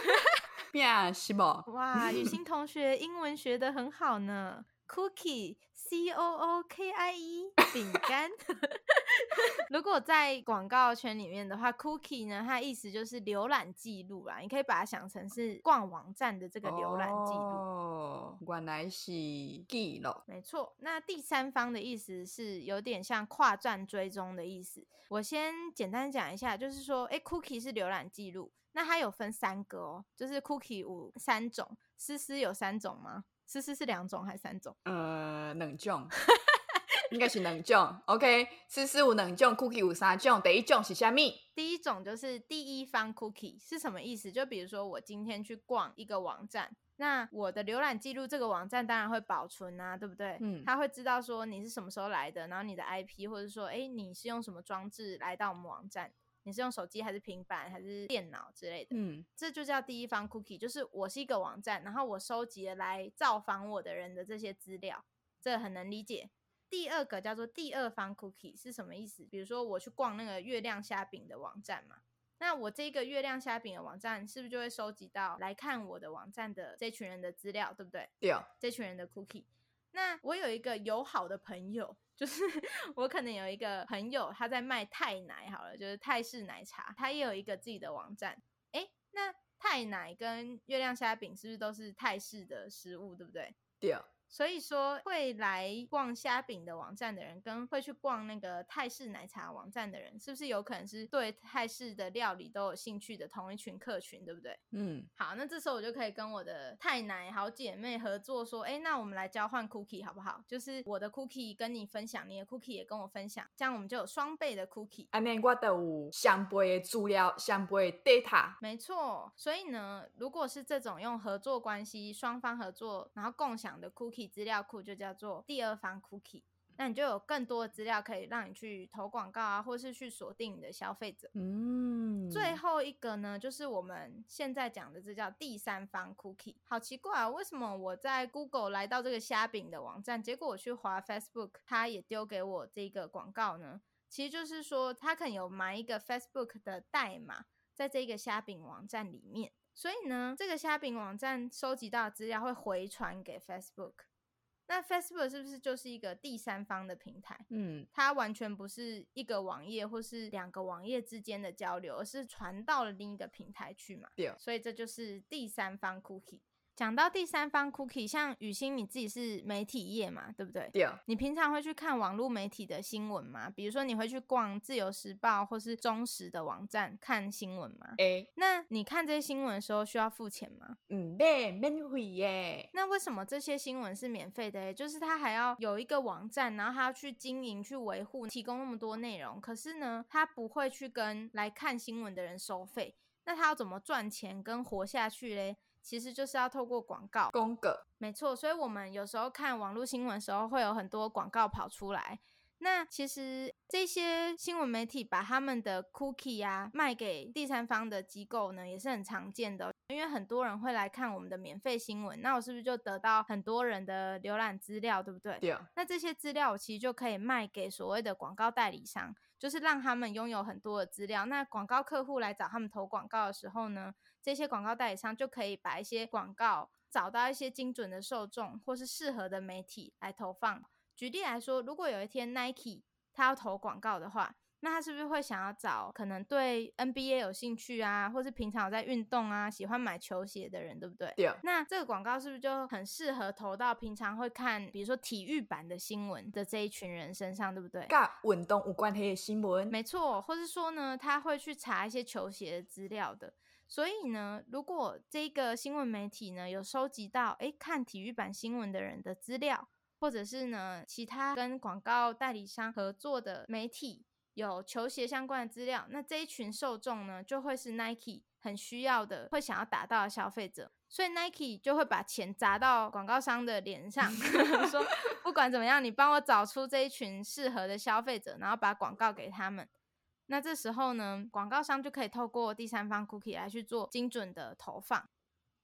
饼是不？
哇，雨欣同学英文学的很好呢。Cookie，C O O K I E，饼干。如果在广告圈里面的话，Cookie 呢，它的意思就是浏览记录啦。你可以把它想成是逛网站的这个浏览记录。
哦，原来是记录。
没错。那第三方的意思是有点像跨站追踪的意思。我先简单讲一下，就是说，哎，Cookie 是浏览记录，那它有分三个哦，就是 Cookie 五三种，思思有三种吗？丝丝是两种还是三种？
呃，两种，应该是两种。OK，思思有两种，cookie 有三种。第一种是虾米？
第一种就是第一方 cookie 是什么意思？就比如说我今天去逛一个网站，那我的浏览记录这个网站当然会保存啊，对不对？嗯，他会知道说你是什么时候来的，然后你的 IP，或者说，哎，你是用什么装置来到我们网站。你是用手机还是平板还是电脑之类的。
嗯，
这就叫第一方 cookie，就是我是一个网站，然后我收集了来造访我的人的这些资料，这很能理解。第二个叫做第二方 cookie 是什么意思？比如说我去逛那个月亮虾饼的网站嘛，那我这个月亮虾饼的网站是不是就会收集到来看我的网站的这群人的资料，对不对？
对，
这群人的 cookie。那我有一个友好的朋友，就是 我可能有一个朋友他在卖泰奶，好了，就是泰式奶茶，他也有一个自己的网站。诶，那泰奶跟月亮虾饼是不是都是泰式的食物，对不对？
对。
所以说，会来逛虾饼的网站的人，跟会去逛那个泰式奶茶网站的人，是不是有可能是对泰式的料理都有兴趣的同一群客群，对不对？
嗯，
好，那这时候我就可以跟我的泰奶好姐妹合作，说，哎，那我们来交换 cookie 好不好？就是我的 cookie 跟你分享，你的 cookie 也跟我分享，这样我们就有双倍的 cookie。
安尼我都有双倍的资料，双倍的 data。
没错，所以呢，如果是这种用合作关系，双方合作，然后共享的 cookie。资料库就叫做第二方 cookie，那你就有更多的资料可以让你去投广告啊，或是去锁定你的消费者。
嗯，
最后一个呢，就是我们现在讲的，这叫第三方 cookie。好奇怪啊，为什么我在 Google 来到这个虾饼的网站，结果我去滑 Facebook，它也丢给我这个广告呢？其实就是说，它可能有埋一个 Facebook 的代码在这个虾饼网站里面，所以呢，这个虾饼网站收集到的资料会回传给 Facebook。那 Facebook 是不是就是一个第三方的平台？
嗯，
它完全不是一个网页或是两个网页之间的交流，而是传到了另一个平台去嘛？
对，
所以这就是第三方 cookie。讲到第三方 cookie，像雨欣你自己是媒体业嘛，对不对？
对。
你平常会去看网络媒体的新闻吗？比如说你会去逛自由时报或是中时的网站看新闻吗？
欸。
那你看这些新闻的时候需要付钱吗？
嗯，对，免费耶。
那为什么这些新闻是免费的？就是他还要有一个网站，然后他要去经营、去维护、提供那么多内容，可是呢，他不会去跟来看新闻的人收费。那他要怎么赚钱跟活下去嘞？其实就是要透过广告，没错。所以我们有时候看网络新闻的时候，会有很多广告跑出来。那其实这些新闻媒体把他们的 cookie 啊卖给第三方的机构呢，也是很常见的。因为很多人会来看我们的免费新闻，那我是不是就得到很多人的浏览资料，对不对？
对。
那这些资料我其实就可以卖给所谓的广告代理商，就是让他们拥有很多的资料。那广告客户来找他们投广告的时候呢，这些广告代理商就可以把一些广告找到一些精准的受众，或是适合的媒体来投放。举例来说，如果有一天 Nike 他要投广告的话，那他是不是会想要找可能对 NBA 有兴趣啊，或是平常有在运动啊，喜欢买球鞋的人，对不对？
对。
那这个广告是不是就很适合投到平常会看，比如说体育版的新闻的这一群人身上，对不对？
跟运动无关系的新闻。
没错，或是说呢，他会去查一些球鞋的资料的。所以呢，如果这个新闻媒体呢有收集到，诶，看体育版新闻的人的资料。或者是呢，其他跟广告代理商合作的媒体有球鞋相关的资料，那这一群受众呢，就会是 Nike 很需要的，会想要达到的消费者，所以 Nike 就会把钱砸到广告商的脸上，说 不管怎么样，你帮我找出这一群适合的消费者，然后把广告给他们。那这时候呢，广告商就可以透过第三方 Cookie 来去做精准的投放。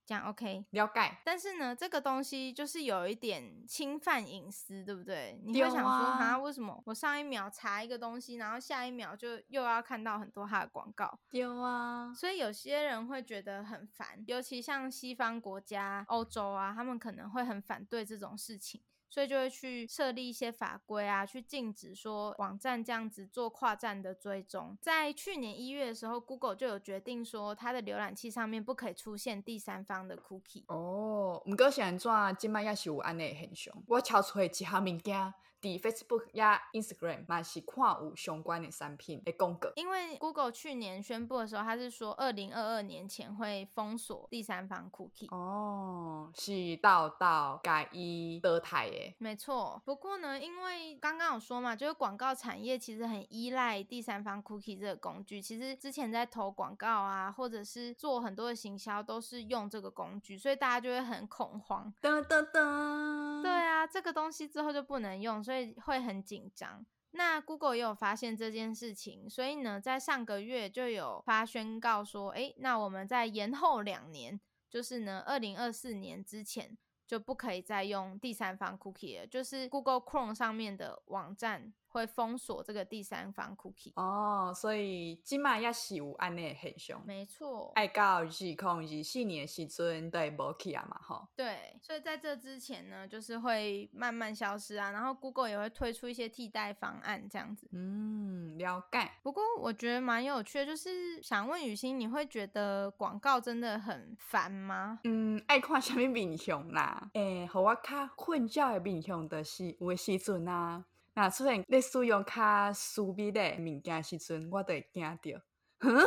这样 OK，
了解。
但是呢，这个东西就是有一点侵犯隐私，对不对？你会想说，哈、啊，为什么我上一秒查一个东西，然后下一秒就又要看到很多它的广告？
有啊。
所以有些人会觉得很烦，尤其像西方国家、欧洲啊，他们可能会很反对这种事情。所以就会去设立一些法规啊，去禁止说网站这样子做跨站的追踪。在去年一月的时候，Google 就有决定说，它的浏览器上面不可以出现第三方的 cookie。
哦，不过现在今麦也是有安尼现象。我超出一项物件。的 Facebook 呀，Instagram 嘛是看有相关的产品的广告。
因为 Google 去年宣布的时候，他是说二零二二年前会封锁第三方 cookie。
哦，是到到改一得台耶。
没错。不过呢，因为刚刚有说嘛，就是广告产业其实很依赖第三方 cookie 这个工具。其实之前在投广告啊，或者是做很多的行销，都是用这个工具，所以大家就会很恐慌。
噔噔噔。
对啊，这个东西之后就不能用。所以会很紧张，那 Google 也有发现这件事情，所以呢，在上个月就有发宣告说，诶，那我们在延后两年，就是呢，二零二四年之前就不可以再用第三方 cookie 了，就是 Google Chrome 上面的网站。会封锁这个第三方 cookie
哦，所以今嘛也是有安内现象，
没错。
爱到二控二四年的时阵都会无去啊嘛，吼。
对，所以在这之前呢，就是会慢慢消失啊，然后 Google 也会推出一些替代方案，这样子。
嗯，了解。
不过我觉得蛮有趣的，就是想问雨欣，你会觉得广告真的很烦吗？
嗯，爱看什么面向啦？诶、欸，和我较困扰的面向的是有的时阵啊。那出现你使用较私密的物件时阵，我都会惊到。哼，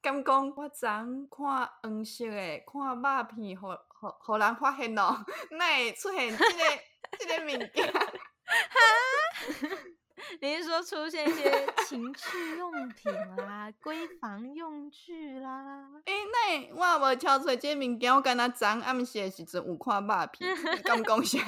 敢讲我昨看黄色的看肉片，互互互人发现咯，那会出现这个这个物件？哈？
你是说出现一些情趣用品啦、闺房用具啦？
诶、欸，那我也无挑出来这个物件，我敢若昨暗时的时阵有看肉片，敢讲啥？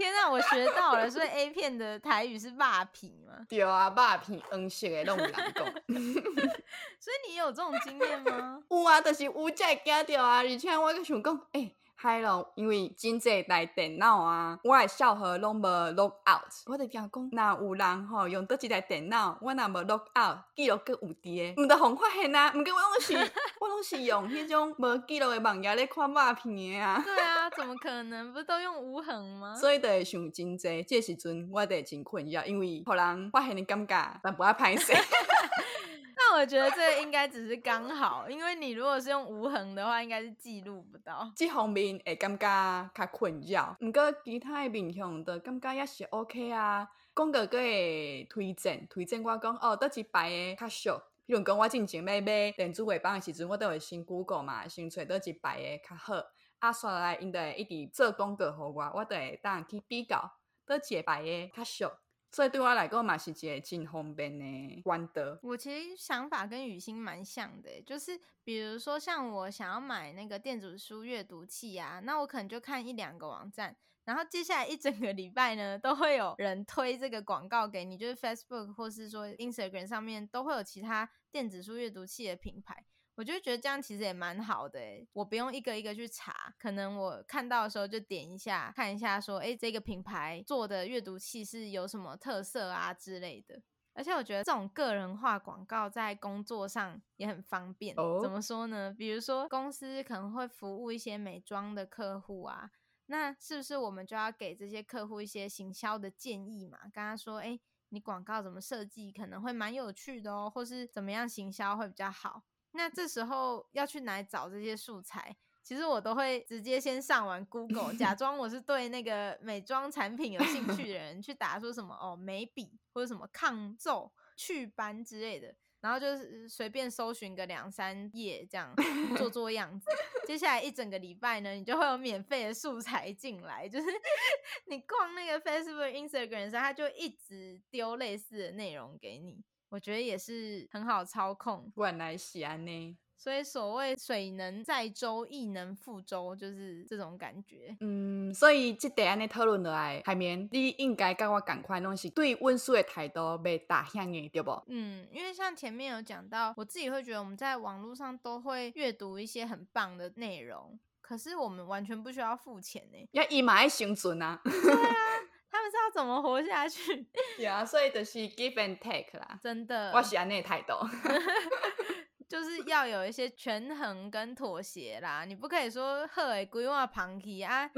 天啊，我学到了！所以 A 片的台语是霸屏吗？
对啊，霸品嗯色的拢有人讲。
所以你有这种经验吗？
有啊，就是有才会惊到啊！而且我阁想讲，诶、欸。嗨咯，因为真济台电脑啊，我诶小号拢无 log out，我就惊讲，若有人吼用倒一台电脑，我若无 log out，记录阁有伫诶，毋得互发现啊！毋过我拢是，我拢是用迄种无记录诶网页咧看肉片诶啊。
对啊，怎么 可能？不都用无痕吗？
所以就会想真济，这时阵我就会真困扰，因为互人发现的感觉，但不爱歹
势。我觉得这应该只是刚好，因为你如果是用无痕的话，应该是记录不到。
这方面会感觉较困扰，不过其他的面向的感觉也是 OK 啊。讲个个会推荐，推荐我讲哦，倒一排的较俗。比如讲我进前买买电子尾巴的时阵，我都会先 Google 嘛，先找倒一排的较好。啊，刷来因就会一直做广告给我，我就会当去比较倒一排的较俗。所以对我来讲嘛，是一个真方便的管道。
我其实想法跟雨欣蛮像的，就是比如说像我想要买那个电子书阅读器啊，那我可能就看一两个网站，然后接下来一整个礼拜呢，都会有人推这个广告给你，就是 Facebook 或是说 Instagram 上面都会有其他电子书阅读器的品牌。我就觉得这样其实也蛮好的诶，我不用一个一个去查，可能我看到的时候就点一下，看一下说，诶，这个品牌做的阅读器是有什么特色啊之类的。而且我觉得这种个人化广告在工作上也很方便。Oh. 怎么说呢？比如说公司可能会服务一些美妆的客户啊，那是不是我们就要给这些客户一些行销的建议嘛？跟他说，诶，你广告怎么设计可能会蛮有趣的哦，或是怎么样行销会比较好。那这时候要去哪里找这些素材？其实我都会直接先上完 Google，假装我是对那个美妆产品有兴趣的人，去打说什么哦眉笔或者什么抗皱祛斑之类的，然后就是随便搜寻个两三页这样做做样子。接下来一整个礼拜呢，你就会有免费的素材进来，就是 你逛那个 Facebook、Instagram 上，它就一直丢类似的内容给你。我觉得也是很好操控，
原来喜安呢。
所以所谓水能载舟，亦能覆舟，就是这种感觉。
嗯，所以这得安尼讨论落来，海绵，你应该跟我赶快拢是对温书的态度被打响的，对不？
嗯，因为像前面有讲到，我自己会觉得我们在网络上都会阅读一些很棒的内容，可是我们完全不需要付钱呢。
要伊嘛爱生存啊。对
啊。他们是要怎么活下去？
对啊，所以就是 give and take 啦，
真的。
我喜欢那态度。
就是要有一些权衡跟妥协啦，你不可以说好的规划旁提啊，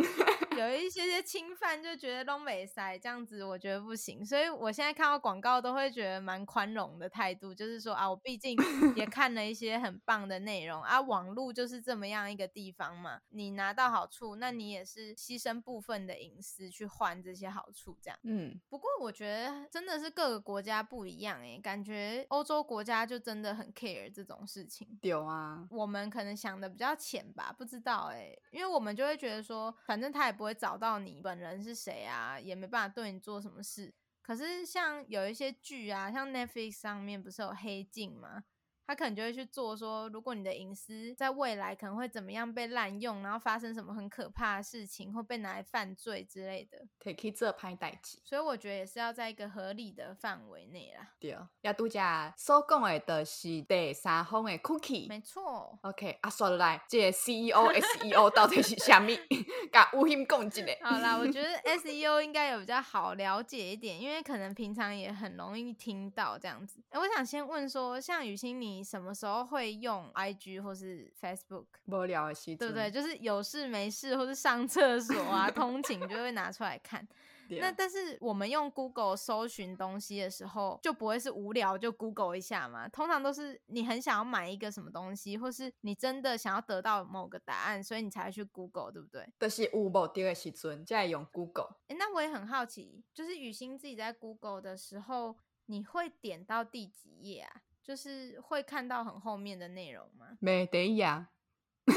有一些些侵犯就觉得东北塞这样子，我觉得不行。所以我现在看到广告都会觉得蛮宽容的态度，就是说啊，我毕竟也看了一些很棒的内容啊，网络就是这么样一个地方嘛，你拿到好处，那你也是牺牲部分的隐私去换这些好处，这样。嗯，不过我觉得真的是各个国家不一样诶，感觉欧洲国家就真的很 care 这种。事情
有啊，
我们可能想的比较浅吧，不知道哎、欸，因为我们就会觉得说，反正他也不会找到你本人是谁啊，也没办法对你做什么事。可是像有一些剧啊，像 Netflix 上面不是有黑镜吗？他可能就会去做说，如果你的隐私在未来可能会怎么样被滥用，然后发生什么很可怕的事情，或被拿来犯罪之类的，
可以做歹代志。
所以我觉得也是要在一个合理的范围内啦。
对，要拄只所讲的，都是第三方的 cookie。
没错。
OK，啊，说来，这个 CEO、SEO 到底是啥咪？甲吴昕讲一下。
好啦，我觉得 SEO 应该有比较好了解一点，因为可能平常也很容易听到这样子。我想先问说，像雨欣你。什么时候会用 IG 或是 Facebook？
无聊的时，对
不对？就是有事没事，或是上厕所啊、通勤就会拿出来看。那但是我们用 Google 搜寻东西的时候，就不会是无聊就 Google 一下嘛？通常都是你很想要买一个什么东西，或是你真的想要得到某个答案，所以你才会去 Google，对不对？
就是有目的的时阵才用 Google。
哎，那我也很好奇，就是雨欣自己在 Google 的时候，你会点到第几页啊？就是会看到很后面的内容吗？
没得呀，
耐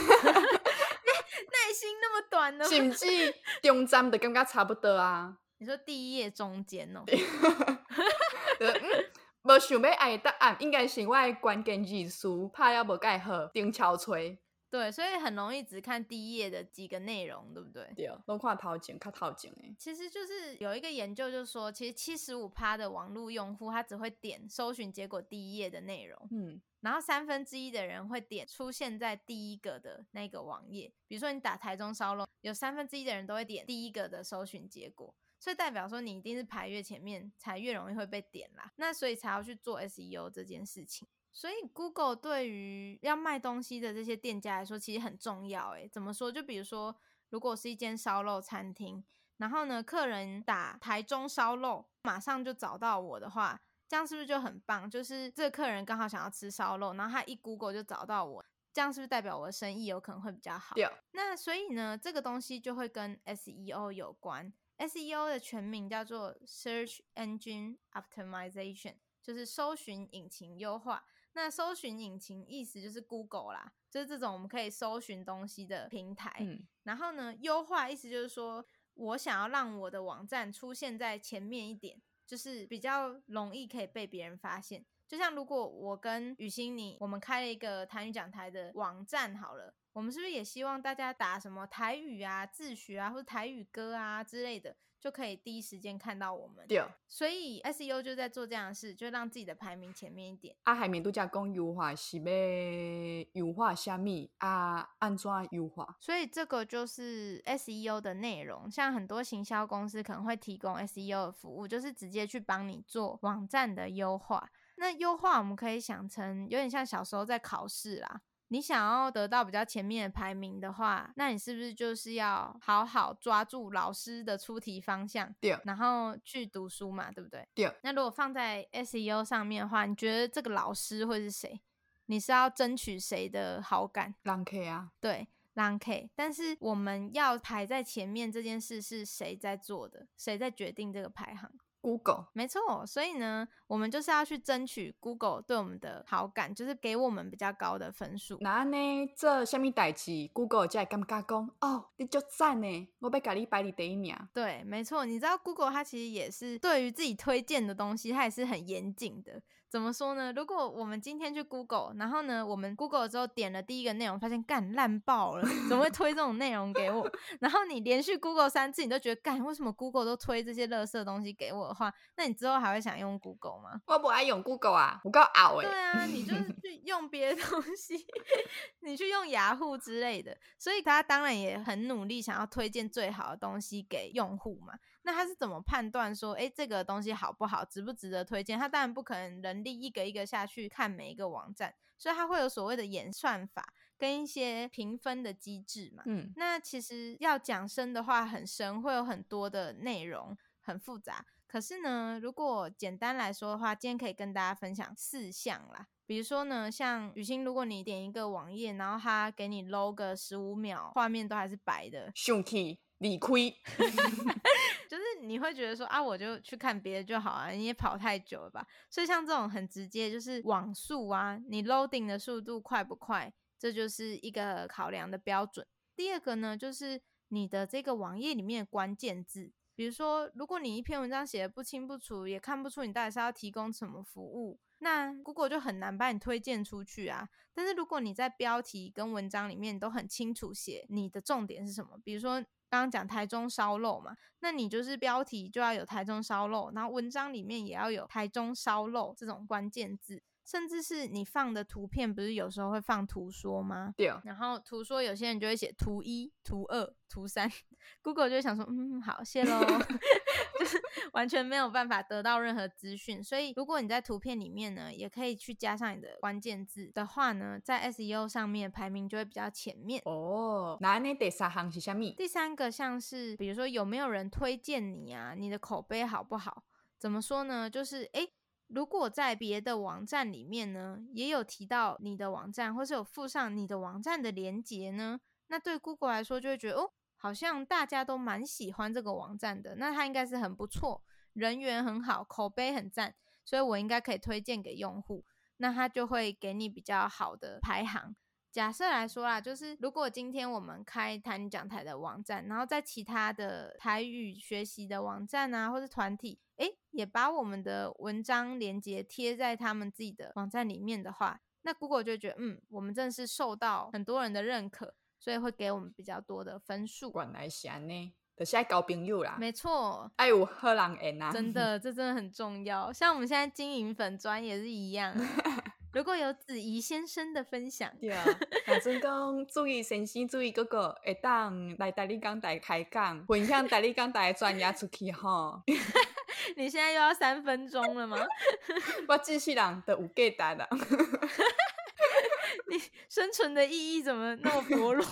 心那么短呢？
甚至中站的感觉差不多啊。
你说第一页中间哦？
喔，无想要爱答案，应该是我的关键字词拍了无介好，丁敲锤。
对，所以很容易只看第一页的几个内容，对不对？
对，都看头前，看头前诶。
其实就是有一个研究，就是说，其实七十五趴的网络用户，他只会点搜寻结果第一页的内容，嗯，然后三分之一的人会点出现在第一个的那个网页。比如说你打台中烧肉，有三分之一的人都会点第一个的搜寻结果，所以代表说你一定是排越前面，才越容易会被点啦。那所以才要去做 SEO 这件事情。所以，Google 对于要卖东西的这些店家来说，其实很重要。诶，怎么说？就比如说，如果是一间烧肉餐厅，然后呢，客人打台中烧肉，马上就找到我的话，这样是不是就很棒？就是这个客人刚好想要吃烧肉，然后他一 Google 就找到我，这样是不是代表我的生意有可能会比较好？
对。
那所以呢，这个东西就会跟 SEO 有关。SEO 的全名叫做 Search Engine Optimization，就是搜寻引擎优化。那搜寻引擎意思就是 Google 啦，就是这种我们可以搜寻东西的平台。嗯，然后呢，优化意思就是说我想要让我的网站出现在前面一点，就是比较容易可以被别人发现。就像如果我跟雨欣你，我们开了一个台语讲台的网站好了，我们是不是也希望大家打什么台语啊、自学啊，或者台语歌啊之类的？就可以第一时间看到我们，
对，
所以 SEO 就在做这样的事，就让自己的排名前面一点。
啊，海绵度假讲优化是要优化虾米啊？安怎优化？
所以这个就是 SEO 的内容。像很多行销公司可能会提供 SEO 的服务，就是直接去帮你做网站的优化。那优化我们可以想成有点像小时候在考试啦。你想要得到比较前面的排名的话，那你是不是就是要好好抓住老师的出题方向，
对，
然后去读书嘛，对不对？
对。
那如果放在 SEO 上面的话，你觉得这个老师会是谁？你是要争取谁的好感？
让 K 啊，
对，让 K。但是我们要排在前面这件事是谁在做的？谁在决定这个排行
？Google
没错，所以呢，我们就是要去争取 Google 对我们的好感，就是给我们比较高的分数。
那呢，这下面代志？Google 才会感觉讲哦，你就赞呢，我被给你排你第一名。
对，没错，你知道 Google 它其实也是对于自己推荐的东西，它也是很严谨的。怎么说呢？如果我们今天去 Google，然后呢，我们 Google 之后点了第一个内容，发现干烂爆了，怎么会推这种内容给我？然后你连续 Google 三次，你都觉得干，为什么 Google 都推这些垃圾东西给我的话，那你之后还会想用 Google 吗？
我不爱用 Google 啊，我够傲哎。
对啊，你就去用别的东西，你去用雅虎之类的，所以他当然也很努力，想要推荐最好的东西给用户嘛。那他是怎么判断说，哎，这个东西好不好，值不值得推荐？他当然不可能人力一个一个下去看每一个网站，所以他会有所谓的演算法跟一些评分的机制嘛。嗯，那其实要讲深的话很深，会有很多的内容，很复杂。可是呢，如果简单来说的话，今天可以跟大家分享四项啦。比如说呢，像雨欣，如果你点一个网页，然后他给你 load 个十五秒，画面都还是白的，
生气理亏。
就是你会觉得说啊，我就去看别的就好啊，你也跑太久了吧？所以像这种很直接，就是网速啊，你 loading 的速度快不快，这就是一个考量的标准。第二个呢，就是你的这个网页里面的关键字，比如说，如果你一篇文章写得不清不楚，也看不出你到底是要提供什么服务，那 Google 就很难把你推荐出去啊。但是如果你在标题跟文章里面都很清楚写你的重点是什么，比如说刚刚讲台中烧肉嘛，那你就是标题就要有台中烧肉，然后文章里面也要有台中烧肉这种关键字。甚至是你放的图片，不是有时候会放图说吗？
对。
然后图说有些人就会写图一、图二、图三，Google 就会想说，嗯，好，谢喽，就是完全没有办法得到任何资讯。所以如果你在图片里面呢，也可以去加上你的关键字的话呢，在 SEO 上面排名就会比较前面。
哦，那你第三行是什么？
第三个像是比如说有没有人推荐你啊？你的口碑好不好？怎么说呢？就是诶。如果在别的网站里面呢，也有提到你的网站，或是有附上你的网站的连接呢，那对 Google 来说就会觉得哦，好像大家都蛮喜欢这个网站的，那它应该是很不错，人缘很好，口碑很赞，所以我应该可以推荐给用户，那它就会给你比较好的排行。假设来说啦，就是如果今天我们开台女讲台的网站，然后在其他的台语学习的网站啊，或是团体，诶，也把我们的文章连接贴在他们自己的网站里面的话，那 Google 就觉得，嗯，我们真的是受到很多人的认可，所以会给我们比较多的分数。
原来是呢，就是爱交朋友啦。
没错，
爱有好人缘啊。
真的，这真的很重要。像我们现在经营粉专也是一样。如果有子怡先生的分享，
对啊，反正讲注意先生，注意哥哥，会当来大立讲台开讲，分享大立讲台的专业出去哈。
你现在又要三分钟了吗？
我继续人都有价值的。
你生存的意义怎么那么薄弱？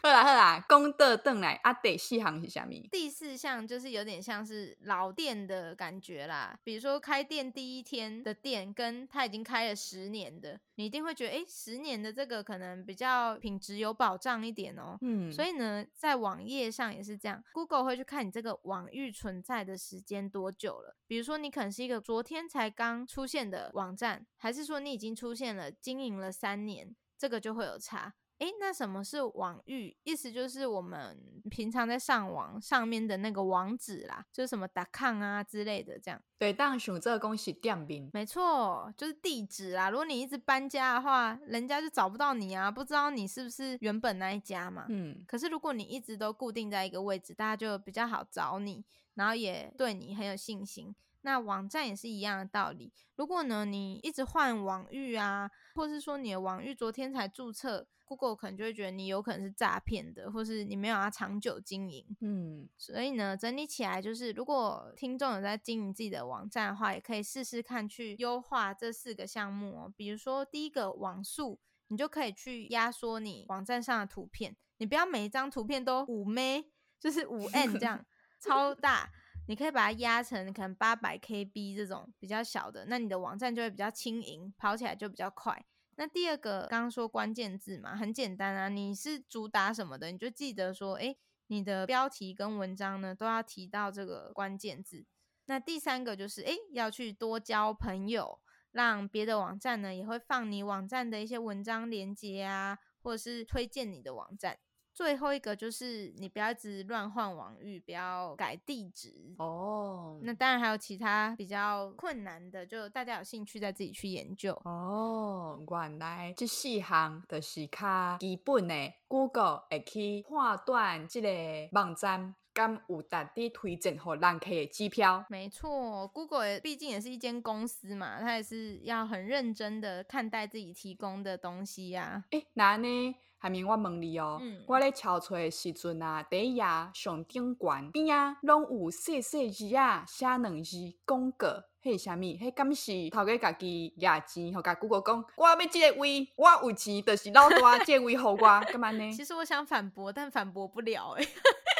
好啦好啦，功德转来啊，第四项是啥物？
第四项就是有点像是老店的感觉啦，比如说开店第一天的店，跟他已经开了十年的，你一定会觉得，哎、欸，十年的这个可能比较品质有保障一点哦、喔。嗯，所以呢，在网页上也是这样，Google 会去看你这个网域存在的时间多久了。比如说，你可能是一个昨天才刚出现的网站，还是说你已经出现了经营了三年，这个就会有差。诶，那什么是网域？意思就是我们平常在上网上面的那个网址啦，就是什么 .com 啊之类的，这样。
对，当选这个公司店名。
没错，就是地址啦。如果你一直搬家的话，人家就找不到你啊，不知道你是不是原本那一家嘛。嗯。可是如果你一直都固定在一个位置，大家就比较好找你，然后也对你很有信心。那网站也是一样的道理。如果呢，你一直换网域啊，或是说你的网域昨天才注册。Google 可能就会觉得你有可能是诈骗的，或是你没有要长久经营。嗯，所以呢，整理起来就是，如果听众有在经营自己的网站的话，也可以试试看去优化这四个项目哦。比如说，第一个网速，你就可以去压缩你网站上的图片，你不要每一张图片都五 M，就是五 N 这样 超大，你可以把它压成可能八百 KB 这种比较小的，那你的网站就会比较轻盈，跑起来就比较快。那第二个，刚刚说关键字嘛，很简单啊，你是主打什么的，你就记得说，诶，你的标题跟文章呢都要提到这个关键字。那第三个就是，诶，要去多交朋友，让别的网站呢也会放你网站的一些文章连接啊，或者是推荐你的网站。最后一个就是你不要一直乱换网域，不要改地址哦。Oh. 那当然还有其他比较困难的，就大家有兴趣再自己去研究
哦。Oh, 原来这四行都是较基本的，Google 会去判断这个网站敢有值得推荐和人客的机票。
没错，Google 也毕竟也是一间公司嘛，它也是要很认真的看待自己提供的东西呀、啊。
诶，那呢？下面我问你哦，嗯、我咧敲出诶时阵啊，第一页上顶悬边啊，拢有细细字啊，写两字广告，迄是啥物？迄敢是头家家己压钱，互甲 Google 讲，我要即个位，我有钱，就是老大即个位互我，干嘛呢？
其实我想反驳，但反驳不了诶。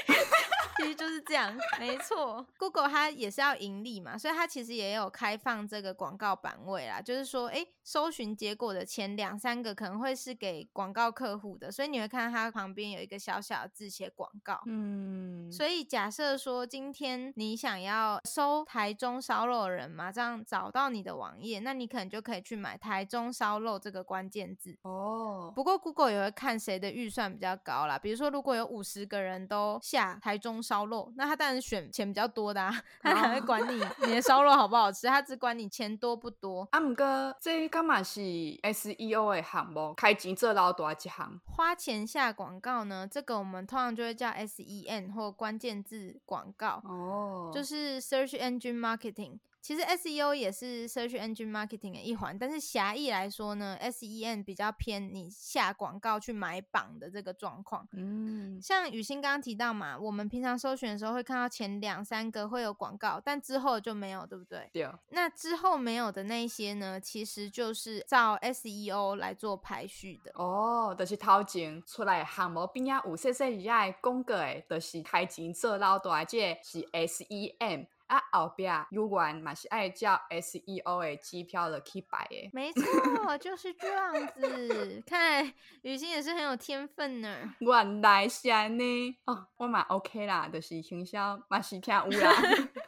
其实就是这样，没错。Google 它也是要盈利嘛，所以它其实也有开放这个广告版位啦。就是说，诶，搜寻结果的前两三个可能会是给广告客户的，所以你会看到它旁边有一个小小的字写广告。嗯，所以假设说今天你想要搜台中烧肉的人嘛，这样找到你的网页，那你可能就可以去买台中烧肉这个关键字。哦，不过 Google 也会看谁的预算比较高啦。比如说，如果有五十个人都下台中。烧肉，那他当然选钱比较多的，啊，他哪会管你 你的烧肉好不好吃？他只管你钱多不多。
阿姆哥这干嘛是 SEO 的项目？开钱做老大一行，
花钱下广告呢？这个我们通常就会叫 SEM 或关键字广告哦，就是 Search Engine Marketing。其实 SEO 也是 Search Engine Marketing 的一环，但是狭义来说呢，SEM 比较偏你下广告去买榜的这个状况。嗯，像雨欣刚刚提到嘛，我们平常搜寻的时候会看到前两三个会有广告，但之后就没有，对不对？
对。
那之后没有的那些呢，其实就是照 SEO 来做排序的。
哦，就是头前出来项目边啊，有细细一下广告诶，就是开钱做老大，这是 SEM。啊，后壁有关嘛是爱叫 SEO 的机票的去摆的，
没错，就是这样子。看来雨欣也是很有天分呢。
原来是安尼哦，我嘛 OK 啦，就是行销嘛是听有啦。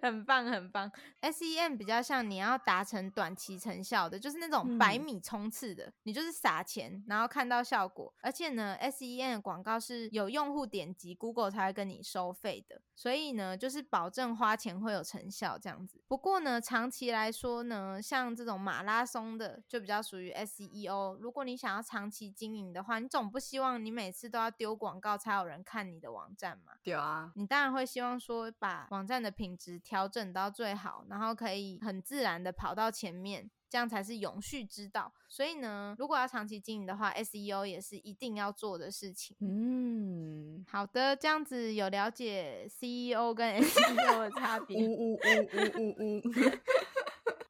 很棒，很棒。SEM 比较像你要达成短期成效的，就是那种百米冲刺的，嗯、你就是撒钱，然后看到效果。而且呢，SEM 的广告是有用户点击，Google 才会跟你收费的。所以呢，就是保证花钱会有成效这样子。不过呢，长期来说呢，像这种马拉松的，就比较属于 SEO。如果你想要长期经营的话，你总不希望你每次都要丢广告才有人看你的网站嘛？
对啊。
你当然会希望说，把网站的品质调整到最好，然后可以很自然的跑到前面，这样才是永续之道。所以呢，如果要长期经营的话，SEO 也是一定要做的事情。嗯，好的，这样子有了解 CEO 跟 SEO 的差别。呜呜呜呜呜呜。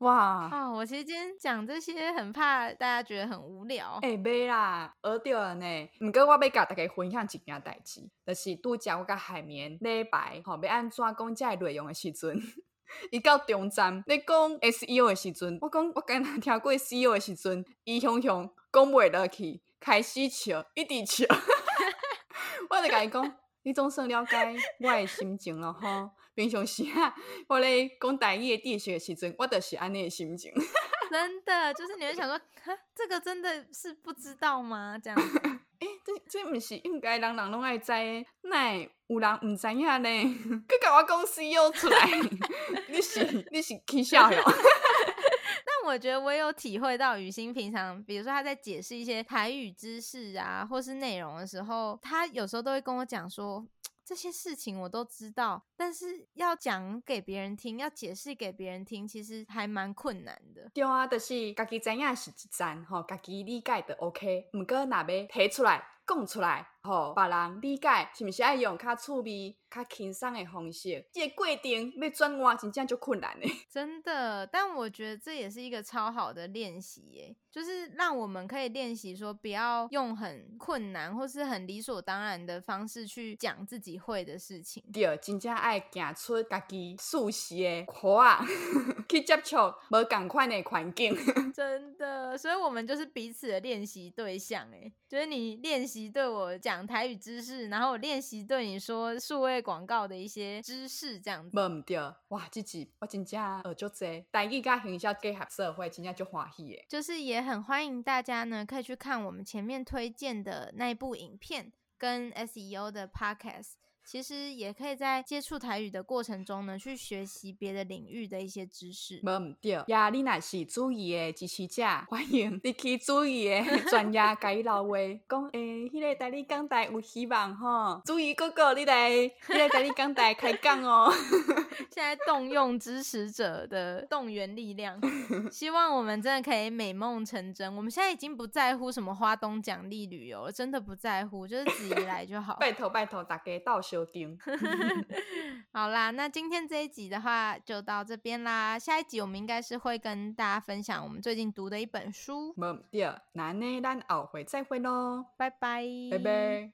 哇哦，我其实今天讲这些，很怕大家觉得很无聊。
哎、欸，没啦，学到了呢。不过我要甲大家分享一件代志，就是拄则我甲海绵礼拜吼，要安怎讲这个内容的时阵。伊到中站，你讲 SEO 的时阵，我讲我刚刚听过 SEO 的时阵，伊雄雄讲袂落去，开始笑，一直笑。我就甲伊讲，你总算了解我的心情了吼。平常时啊，我咧讲台语的地学的时阵，我就是安尼的心情。
真的，就是你会想说，哈，这个真的是不知道吗？这样子，
这这不是应该人人拢爱知，奈有人唔知影呢？佮甲我讲 CEO 出来，你是你是起笑哟。
但我觉得我有体会到雨欣平常，比如说他在解释一些台语知识啊，或是内容的时候，他有时候都会跟我讲说。这些事情我都知道，但是要讲给别人听，要解释给别人听，其实还蛮困难的。
对啊，就是家己知影是一赞，吼，家己理解的 OK。唔过若要提出来讲出来，吼，别人理解是毋是爱用较趣味？较轻松的方式，这个过程要转换真正就困难呢。
真的，但我觉得这也是一个超好的练习耶，就是让我们可以练习说，不要用很困难或是很理所当然的方式去讲自己会的事情。
对，真正爱行出家己熟悉的壳啊，去接触无共款的环境。
真的，所以我们就是彼此的练习对象哎，就是你练习对我讲台语知识，然后我练习对你说数位广告的一些知识，这样子。
无毋对，哇，这集我真正学足济，台语甲营销结合社会，真正就欢喜耶。
就是也很欢迎大家呢，可以去看我们前面推荐的那一部影片，跟 SEO 的 Podcast。其实也可以在接触台语的过程中呢，去学习别的领域的一些知识。
无毋对，呀，你若是注意的支持者，欢迎你去注意的专业甲伊留话，讲诶，迄、那个台语讲台有希望吼。注意哥哥，你来，迄个台你讲台开讲哦。
现在动用支持者的动员力量，希望我们真的可以美梦成真。我们现在已经不在乎什么花东奖励旅游了，真的不在乎，就是自己来就好。
拜托拜托，大家到时。
好啦，那今天这一集的话就到这边啦。下一集我们应该是会跟大家分享我们最近读的一本书。
没对，那呢，咱后会再会喽，
拜拜，
拜拜。